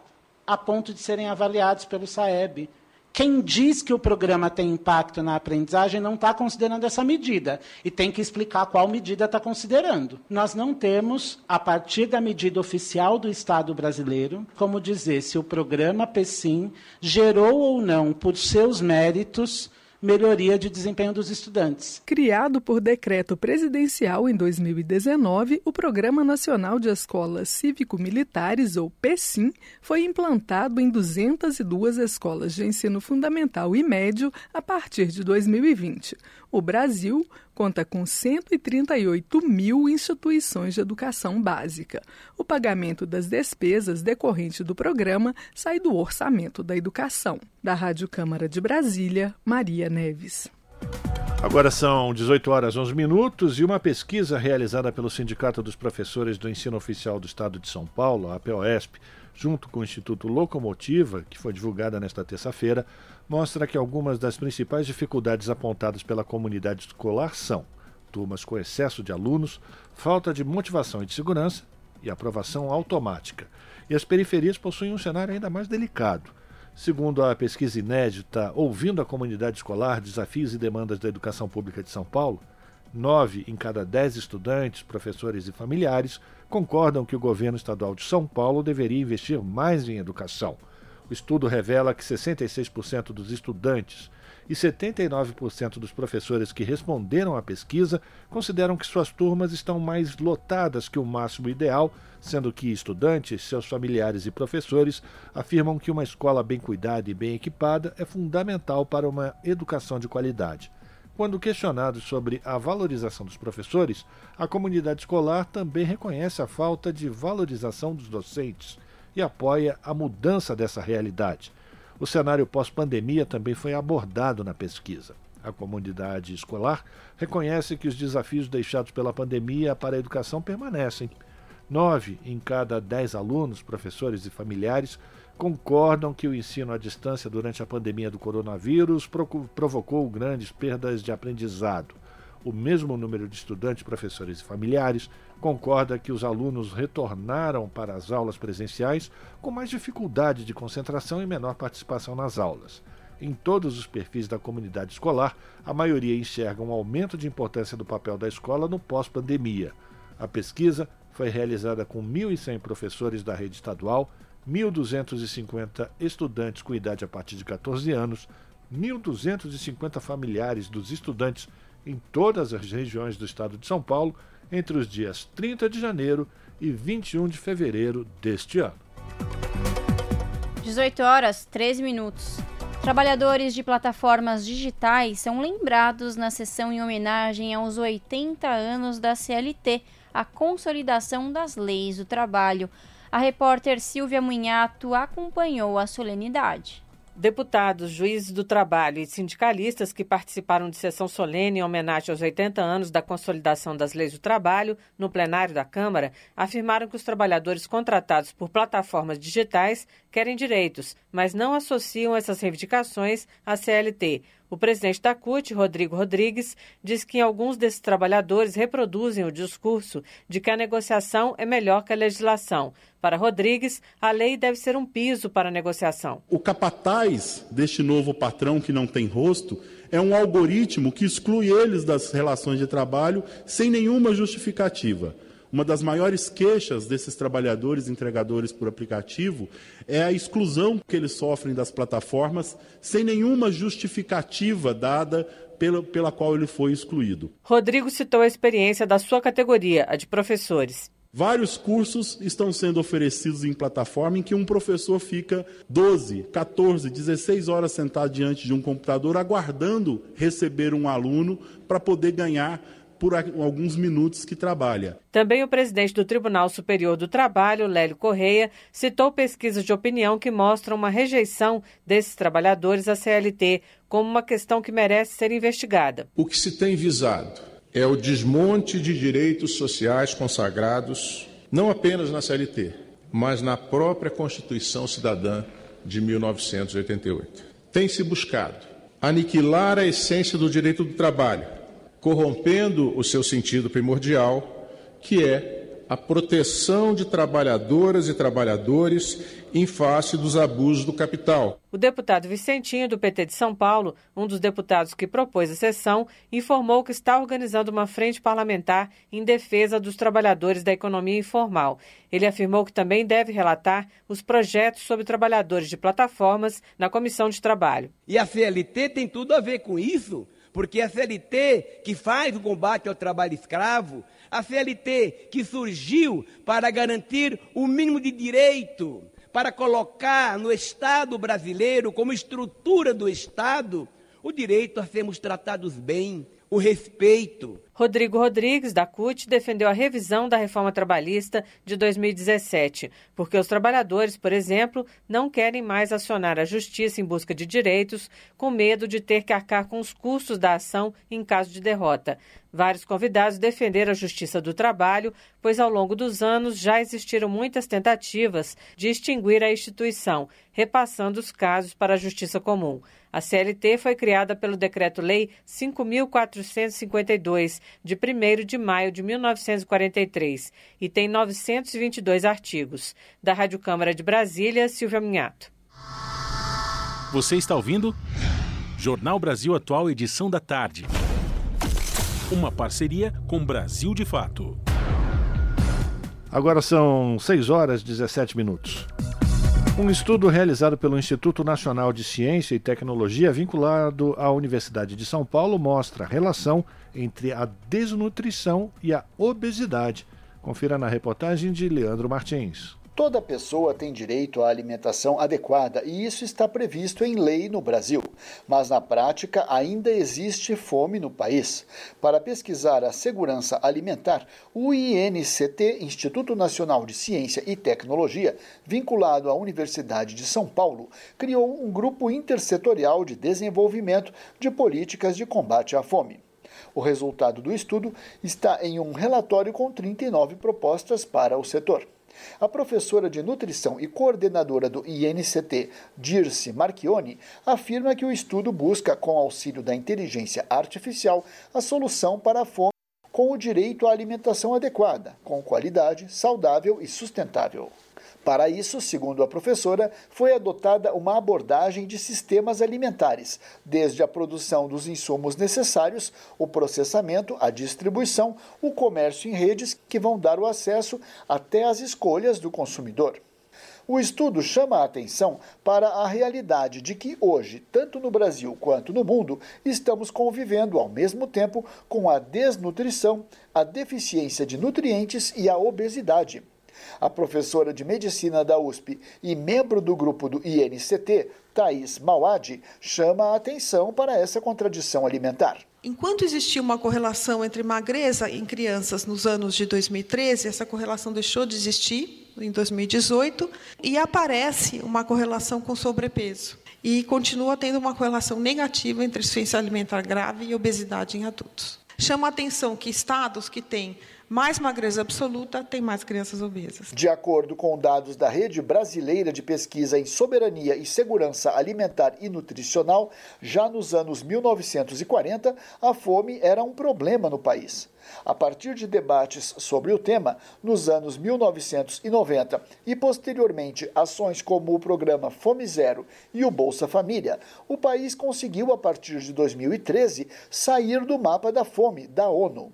Speaker 30: a ponto de serem avaliados pelo SAEB. Quem diz que o programa tem impacto na aprendizagem não está considerando essa medida e tem que explicar qual medida está considerando. Nós não temos, a partir da medida oficial do Estado brasileiro, como dizer se o programa PECIM gerou ou não, por seus méritos, melhoria de desempenho dos estudantes.
Speaker 28: Criado por decreto presidencial em 2019, o Programa Nacional de Escolas Cívico-Militares, ou PECIM, foi implantado em 202 escolas de ensino fundamental e médio a partir de 2020. O Brasil conta com 138 mil instituições de educação básica. O pagamento das despesas decorrentes do programa sai do orçamento da educação. Da Rádio Câmara de Brasília, Maria Neves.
Speaker 1: Agora são 18 horas 11 minutos e uma pesquisa realizada pelo Sindicato dos Professores do Ensino Oficial do Estado de São Paulo, a POSP, junto com o Instituto Locomotiva, que foi divulgada nesta terça-feira, mostra que algumas das principais dificuldades apontadas pela comunidade escolar são turmas com excesso de alunos, falta de motivação e de segurança e aprovação automática. E as periferias possuem um cenário ainda mais delicado. Segundo a pesquisa inédita Ouvindo a Comunidade Escolar, Desafios e Demandas da Educação Pública de São Paulo, nove em cada dez estudantes, professores e familiares concordam que o governo estadual de São Paulo deveria investir mais em educação. O estudo revela que 66% dos estudantes e 79% dos professores que responderam à pesquisa consideram que suas turmas estão mais lotadas que o máximo ideal, sendo que estudantes, seus familiares e professores afirmam que uma escola bem cuidada e bem equipada é fundamental para uma educação de qualidade. Quando questionados sobre a valorização dos professores, a comunidade escolar também reconhece a falta de valorização dos docentes e apoia a mudança dessa realidade. O cenário pós-pandemia também foi abordado na pesquisa. A comunidade escolar reconhece que os desafios deixados pela pandemia para a educação permanecem. Nove em cada dez alunos, professores e familiares concordam que o ensino à distância durante a pandemia do coronavírus provocou grandes perdas de aprendizado. O mesmo número de estudantes, professores e familiares concorda que os alunos retornaram para as aulas presenciais com mais dificuldade de concentração e menor participação nas aulas. Em todos os perfis da comunidade escolar, a maioria enxerga um aumento de importância do papel da escola no pós-pandemia. A pesquisa foi realizada com 1.100 professores da rede estadual, 1.250 estudantes com idade a partir de 14 anos, 1.250 familiares dos estudantes em todas as regiões do estado de São Paulo entre os dias 30 de janeiro e 21 de fevereiro deste ano.
Speaker 3: 18 horas 13 minutos. Trabalhadores de plataformas digitais são lembrados na sessão em homenagem aos 80 anos da CLT, a consolidação das leis do trabalho. A repórter Silvia Munhato acompanhou a solenidade.
Speaker 31: Deputados, juízes do trabalho e sindicalistas que participaram de sessão solene em homenagem aos 80 anos da consolidação das leis do trabalho no plenário da Câmara afirmaram que os trabalhadores contratados por plataformas digitais querem direitos, mas não associam essas reivindicações à CLT. O presidente da CUT, Rodrigo Rodrigues, diz que alguns desses trabalhadores reproduzem o discurso de que a negociação é melhor que a legislação. Para Rodrigues, a lei deve ser um piso para a negociação.
Speaker 32: O capataz deste novo patrão que não tem rosto é um algoritmo que exclui eles das relações de trabalho sem nenhuma justificativa. Uma das maiores queixas desses trabalhadores entregadores por aplicativo é a exclusão que eles sofrem das plataformas sem nenhuma justificativa dada pela, pela qual ele foi excluído.
Speaker 31: Rodrigo citou a experiência da sua categoria, a de professores.
Speaker 32: Vários cursos estão sendo oferecidos em plataforma em que um professor fica 12, 14, 16 horas sentado diante de um computador aguardando receber um aluno para poder ganhar por alguns minutos que trabalha.
Speaker 31: Também o presidente do Tribunal Superior do Trabalho, Lélio Correia, citou pesquisas de opinião que mostram uma rejeição desses trabalhadores à CLT como uma questão que merece ser investigada.
Speaker 33: O que se tem visado é o desmonte de direitos sociais consagrados não apenas na CLT, mas na própria Constituição Cidadã de 1988. Tem se buscado aniquilar a essência do direito do trabalho corrompendo o seu sentido primordial, que é a proteção de trabalhadoras e trabalhadores em face dos abusos do capital.
Speaker 31: O deputado Vicentinho, do PT de São Paulo, um dos deputados que propôs a sessão, informou que está organizando uma frente parlamentar em defesa dos trabalhadores da economia informal. Ele afirmou que também deve relatar os projetos sobre trabalhadores de plataformas na Comissão de Trabalho.
Speaker 34: E a CLT tem tudo a ver com isso porque a CLT que faz o combate ao trabalho escravo, a CLT que surgiu para garantir o mínimo de direito, para colocar no Estado brasileiro, como estrutura do Estado, o direito a sermos tratados bem, o respeito.
Speaker 31: Rodrigo Rodrigues, da CUT, defendeu a revisão da reforma trabalhista de 2017, porque os trabalhadores, por exemplo, não querem mais acionar a justiça em busca de direitos, com medo de ter que arcar com os custos da ação em caso de derrota. Vários convidados defenderam a justiça do trabalho, pois ao longo dos anos já existiram muitas tentativas de extinguir a instituição, repassando os casos para a justiça comum. A CLT foi criada pelo Decreto-Lei 5.452, de 1 de maio de 1943, e tem 922 artigos. Da Rádio Câmara de Brasília, Silvia Minhato.
Speaker 2: Você está ouvindo? Jornal Brasil Atual, edição da tarde. Uma parceria com Brasil de Fato.
Speaker 1: Agora são 6 horas e 17 minutos. Um estudo realizado pelo Instituto Nacional de Ciência e Tecnologia, vinculado à Universidade de São Paulo, mostra a relação entre a desnutrição e a obesidade. Confira na reportagem de Leandro Martins.
Speaker 35: Toda pessoa tem direito à alimentação adequada e isso está previsto em lei no Brasil. Mas na prática ainda existe fome no país. Para pesquisar a segurança alimentar, o INCT, Instituto Nacional de Ciência e Tecnologia, vinculado à Universidade de São Paulo, criou um grupo intersetorial de desenvolvimento de políticas de combate à fome. O resultado do estudo está em um relatório com 39 propostas para o setor. A professora de nutrição e coordenadora do INCT, Dirce Marchione, afirma que o estudo busca, com auxílio da inteligência artificial, a solução para a fome com o direito à alimentação adequada, com qualidade, saudável e sustentável. Para isso, segundo a professora, foi adotada uma abordagem de sistemas alimentares, desde a produção dos insumos necessários, o processamento, a distribuição, o comércio em redes, que vão dar o acesso até as escolhas do consumidor. O estudo chama a atenção para a realidade de que hoje, tanto no Brasil quanto no mundo, estamos convivendo ao mesmo tempo com a desnutrição, a deficiência de nutrientes e a obesidade. A professora de medicina da USP e membro do grupo do INCT, Thais Mauad, chama a atenção para essa contradição alimentar.
Speaker 29: Enquanto existia uma correlação entre magreza em crianças nos anos de 2013, essa correlação deixou de existir em 2018 e aparece uma correlação com sobrepeso. E continua tendo uma correlação negativa entre insuficiência alimentar grave e obesidade em adultos. Chama a atenção que estados que têm mais magreza absoluta têm mais crianças obesas.
Speaker 35: De acordo com dados da Rede Brasileira de Pesquisa em Soberania e Segurança Alimentar e Nutricional, já nos anos 1940, a fome era um problema no país. A partir de debates sobre o tema, nos anos 1990 e posteriormente ações como o programa Fome Zero e o Bolsa Família, o país conseguiu, a partir de 2013, sair do mapa da fome da ONU.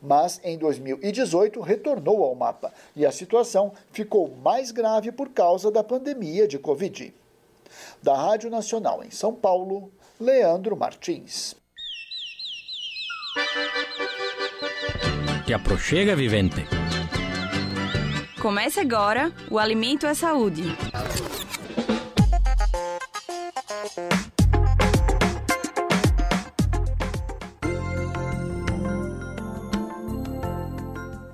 Speaker 35: Mas em 2018 retornou ao mapa e a situação ficou mais grave por causa da pandemia de Covid. Da Rádio Nacional em São Paulo, Leandro Martins.
Speaker 36: Te aproxega, vivente.
Speaker 37: Comece agora o Alimento é Saúde.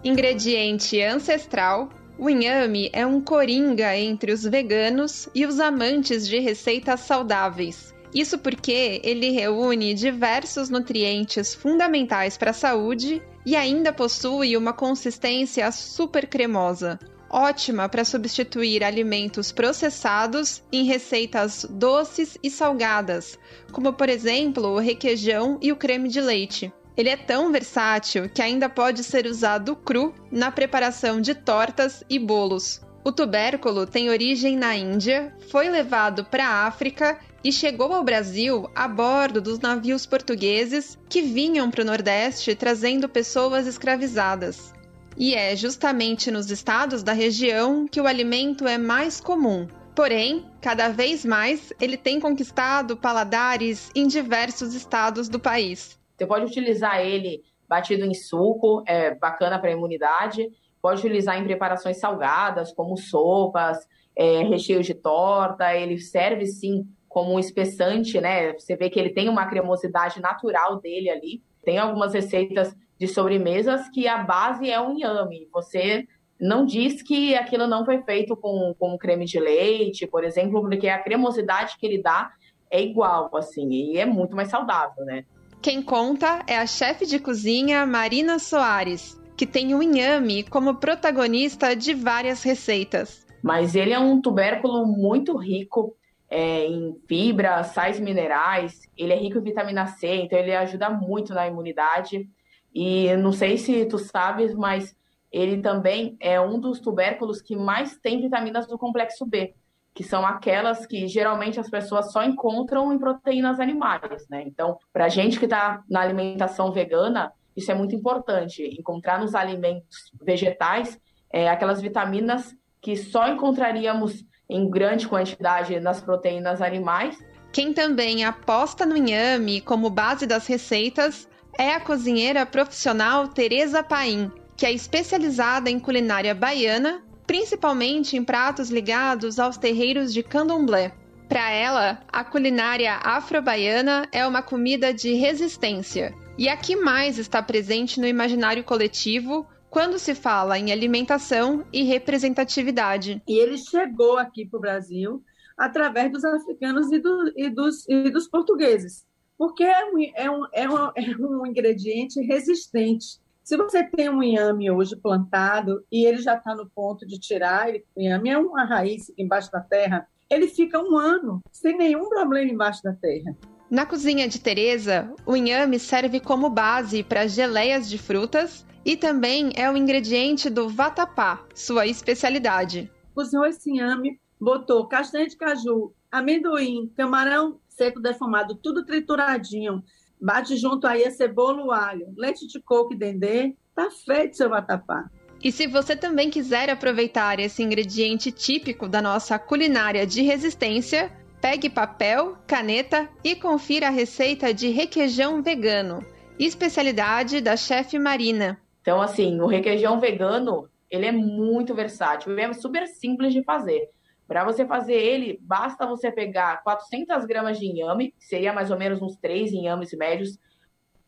Speaker 37: Ingrediente ancestral, o inhame é um coringa entre os veganos e os amantes de receitas saudáveis. Isso porque ele reúne diversos nutrientes fundamentais para a saúde e ainda possui uma consistência super cremosa, ótima para substituir alimentos processados em receitas doces e salgadas, como por exemplo o requeijão e o creme de leite. Ele é tão versátil que ainda pode ser usado cru na preparação de tortas e bolos. O tubérculo tem origem na Índia, foi levado para a África e chegou ao Brasil a bordo dos navios portugueses que vinham para o Nordeste trazendo pessoas escravizadas. E é justamente nos estados da região que o alimento é mais comum. Porém, cada vez mais ele tem conquistado paladares em diversos estados do país.
Speaker 38: Você pode utilizar ele batido em suco, é bacana para a imunidade. Pode utilizar em preparações salgadas, como sopas, é, recheios de torta. Ele serve sim como um espessante, né? Você vê que ele tem uma cremosidade natural dele ali. Tem algumas receitas de sobremesas que a base é um inhame. Você não diz que aquilo não foi feito com, com creme de leite, por exemplo, porque a cremosidade que ele dá é igual, assim, e é muito mais saudável, né?
Speaker 37: Quem conta é a chefe de cozinha Marina Soares, que tem o inhame como protagonista de várias receitas.
Speaker 38: Mas ele é um tubérculo muito rico é, em fibra, sais minerais, ele é rico em vitamina C, então ele ajuda muito na imunidade. E não sei se tu sabes, mas ele também é um dos tubérculos que mais tem vitaminas do complexo B que são aquelas que geralmente as pessoas só encontram em proteínas animais, né? Então, para a gente que está na alimentação vegana, isso é muito importante, encontrar nos alimentos vegetais é, aquelas vitaminas que só encontraríamos em grande quantidade nas proteínas animais.
Speaker 37: Quem também aposta no inhame como base das receitas é a cozinheira profissional Teresa Paim, que é especializada em culinária baiana principalmente em pratos ligados aos terreiros de candomblé. Para ela, a culinária afro-baiana é uma comida de resistência e a que mais está presente no imaginário coletivo quando se fala em alimentação e representatividade.
Speaker 39: E ele chegou aqui para o Brasil através dos africanos e, do, e, dos, e dos portugueses, porque é um, é, um, é, um, é um ingrediente resistente. Se você tem um inhame hoje plantado e ele já está no ponto de tirar, ele, o inhame é uma raiz embaixo da terra, ele fica um ano sem nenhum problema embaixo da terra.
Speaker 37: Na cozinha de Teresa, o inhame serve como base para geleias de frutas e também é o ingrediente do vatapá, sua especialidade.
Speaker 39: Cozinhou esse inhame, botou castanha de caju, amendoim, camarão seco defumado, tudo trituradinho, Bate junto aí a cebola, o alho, leite de coco e dendê, tá feito seu vatapá.
Speaker 37: E se você também quiser aproveitar esse ingrediente típico da nossa culinária de resistência, pegue papel, caneta e confira a receita de requeijão vegano, especialidade da chefe Marina.
Speaker 38: Então, assim, o requeijão vegano Ele é muito versátil, é super simples de fazer. Para você fazer ele, basta você pegar 400 gramas de inhame, seria mais ou menos uns 3 inhames médios,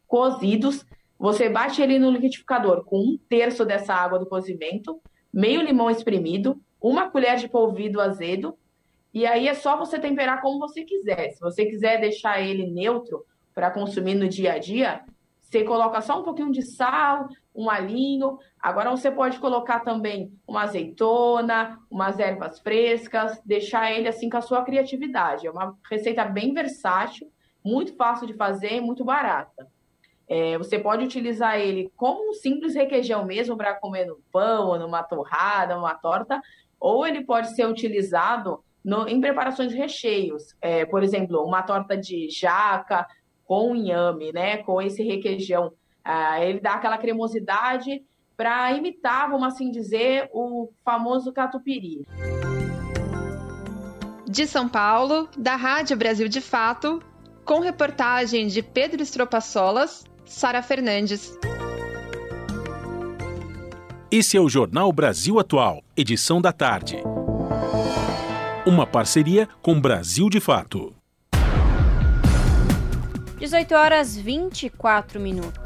Speaker 38: cozidos. Você bate ele no liquidificador com um terço dessa água do cozimento, meio limão espremido, uma colher de polvilho azedo, e aí é só você temperar como você quiser. Se você quiser deixar ele neutro para consumir no dia a dia, você coloca só um pouquinho de sal, um alinho. Agora você pode colocar também uma azeitona, umas ervas frescas, deixar ele assim com a sua criatividade. É uma receita bem versátil, muito fácil de fazer e muito barata. É, você pode utilizar ele como um simples requeijão mesmo para comer no pão, ou numa torrada, numa torta, ou ele pode ser utilizado no, em preparações de recheios. É, por exemplo, uma torta de jaca com inhame, né? Com esse requeijão. Ah, ele dá aquela cremosidade para imitar, vamos assim dizer, o famoso catupiry.
Speaker 37: De São Paulo, da Rádio Brasil de Fato, com reportagem de Pedro Estropaçolas, Sara Fernandes.
Speaker 2: Esse é o Jornal Brasil Atual, edição da tarde. Uma parceria com Brasil de Fato.
Speaker 3: 18 horas 24 minutos.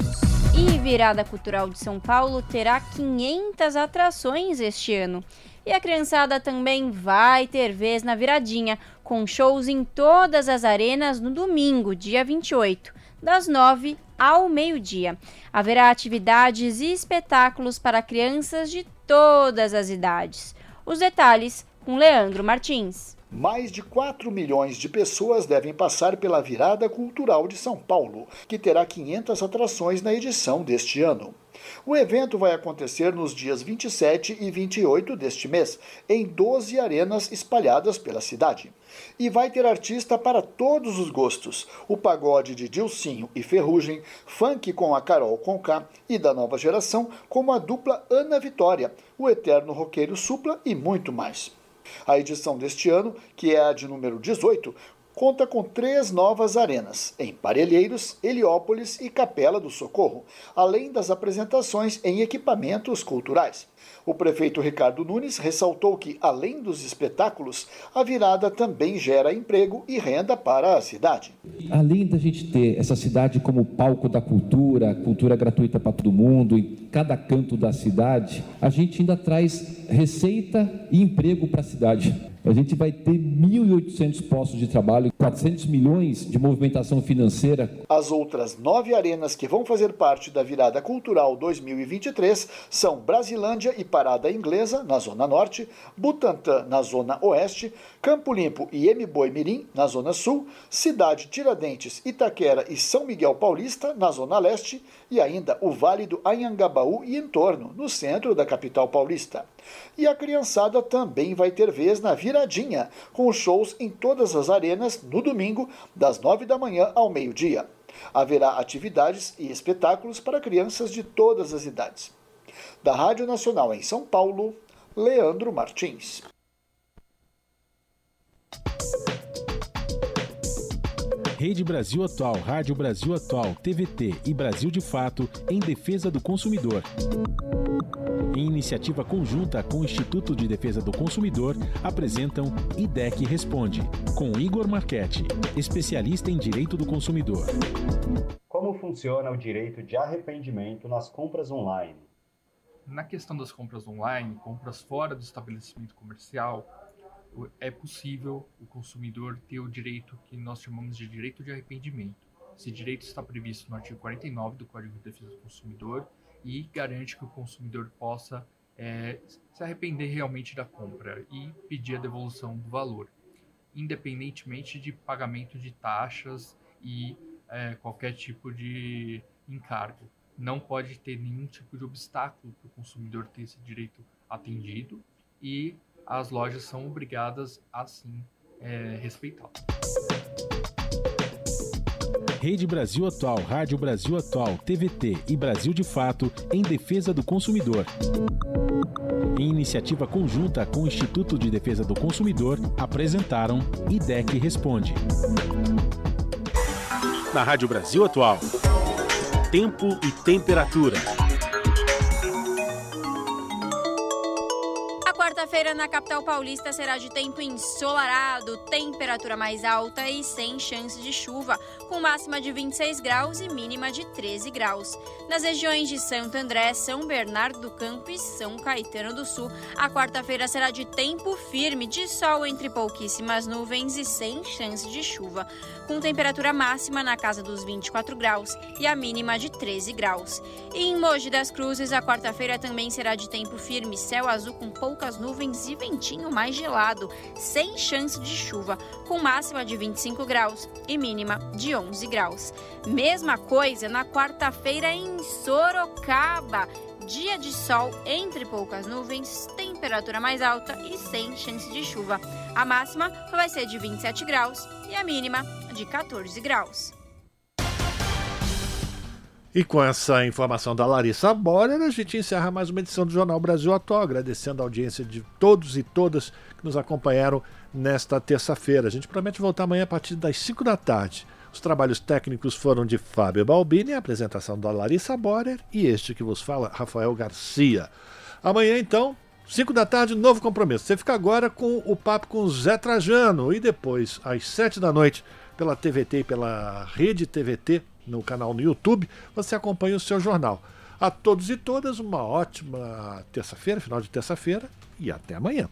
Speaker 3: E Virada Cultural de São Paulo terá 500 atrações este ano. E a criançada também vai ter vez na viradinha, com shows em todas as arenas no domingo, dia 28, das 9 ao meio-dia. Haverá atividades e espetáculos para crianças de todas as idades. Os detalhes com Leandro Martins.
Speaker 35: Mais de 4 milhões de pessoas devem passar pela Virada Cultural de São Paulo, que terá 500 atrações na edição deste ano. O evento vai acontecer nos dias 27 e 28 deste mês, em 12 arenas espalhadas pela cidade. E vai ter artista para todos os gostos: o pagode de Dilcinho e Ferrugem, funk com a Carol Conká e da nova geração, como a dupla Ana Vitória, o eterno roqueiro Supla e muito mais. A edição deste ano, que é a de número 18, conta com três novas arenas, em Parelheiros, Heliópolis e Capela do Socorro, além das apresentações em equipamentos culturais. O prefeito Ricardo Nunes ressaltou que, além dos espetáculos, a virada também gera emprego e renda para a cidade.
Speaker 36: Além da gente ter essa cidade como palco da cultura, cultura gratuita para todo mundo, em cada canto da cidade, a gente ainda traz receita e emprego para a cidade. A gente vai ter 1.800 postos de trabalho, 400 milhões de movimentação financeira.
Speaker 35: As outras nove arenas que vão fazer parte da Virada Cultural 2023 são Brasilândia e Parada Inglesa, na Zona Norte, Butantã, na Zona Oeste, Campo Limpo e Mboi Mirim, na Zona Sul, Cidade Tiradentes, Itaquera e São Miguel Paulista, na Zona Leste, e ainda o Vale do Anhangabaú e entorno, no centro da capital paulista. E a criançada também vai ter vez na viradinha, com shows em todas as arenas no domingo, das nove da manhã ao meio-dia. Haverá atividades e espetáculos para crianças de todas as idades. Da Rádio Nacional em São Paulo, Leandro Martins.
Speaker 2: Rede Brasil Atual, Rádio Brasil Atual, TVT e Brasil de Fato em defesa do consumidor. Em iniciativa conjunta com o Instituto de Defesa do Consumidor, apresentam IDEC Responde, com Igor Marchetti, especialista em direito do consumidor.
Speaker 40: Como funciona o direito de arrependimento nas compras online?
Speaker 41: Na questão das compras online, compras fora do estabelecimento comercial, é possível o consumidor ter o direito que nós chamamos de direito de arrependimento. Esse direito está previsto no artigo 49 do Código de Defesa do Consumidor e garante que o consumidor possa é, se arrepender realmente da compra e pedir a devolução do valor, independentemente de pagamento de taxas e é, qualquer tipo de encargo. Não pode ter nenhum tipo de obstáculo para o consumidor ter esse direito atendido e as lojas são obrigadas a sim é, respeitá-lo.
Speaker 2: Rede Brasil Atual, Rádio Brasil Atual, TVT e Brasil de Fato em defesa do consumidor. Em iniciativa conjunta com o Instituto de Defesa do Consumidor, apresentaram IDEC Responde. Na Rádio Brasil Atual, tempo e temperatura.
Speaker 3: quarta-feira na capital paulista será de tempo ensolarado, temperatura mais alta e sem chance de chuva, com máxima de 26 graus e mínima de 13 graus. Nas regiões de Santo André, São Bernardo do Campo e São Caetano do Sul, a quarta-feira será de tempo firme, de sol entre pouquíssimas nuvens e sem chance de chuva, com temperatura máxima na casa dos 24 graus e a mínima de 13 graus. E em Mogi das Cruzes, a quarta-feira também será de tempo firme, céu azul com poucas nuvens e ventinho mais gelado, sem chance de chuva, com máxima de 25 graus e mínima de 11 graus. Mesma coisa na quarta-feira em Sorocaba. Dia de sol entre poucas nuvens, temperatura mais alta e sem chance de chuva. A máxima vai ser de 27 graus e a mínima de 14 graus.
Speaker 1: E com essa informação da Larissa Borer, a gente encerra mais uma edição do Jornal Brasil Atual, agradecendo a audiência de todos e todas que nos acompanharam nesta terça-feira. A gente promete voltar amanhã a partir das 5 da tarde. Os trabalhos técnicos foram de Fábio Balbini, a apresentação da Larissa Borer e este que vos fala, Rafael Garcia. Amanhã, então, 5 da tarde, novo compromisso. Você fica agora com o papo com Zé Trajano e depois, às 7 da noite, pela TVT e pela Rede TVT, no canal no YouTube, você acompanha o seu jornal. A todos e todas, uma ótima terça-feira, final de terça-feira e até amanhã.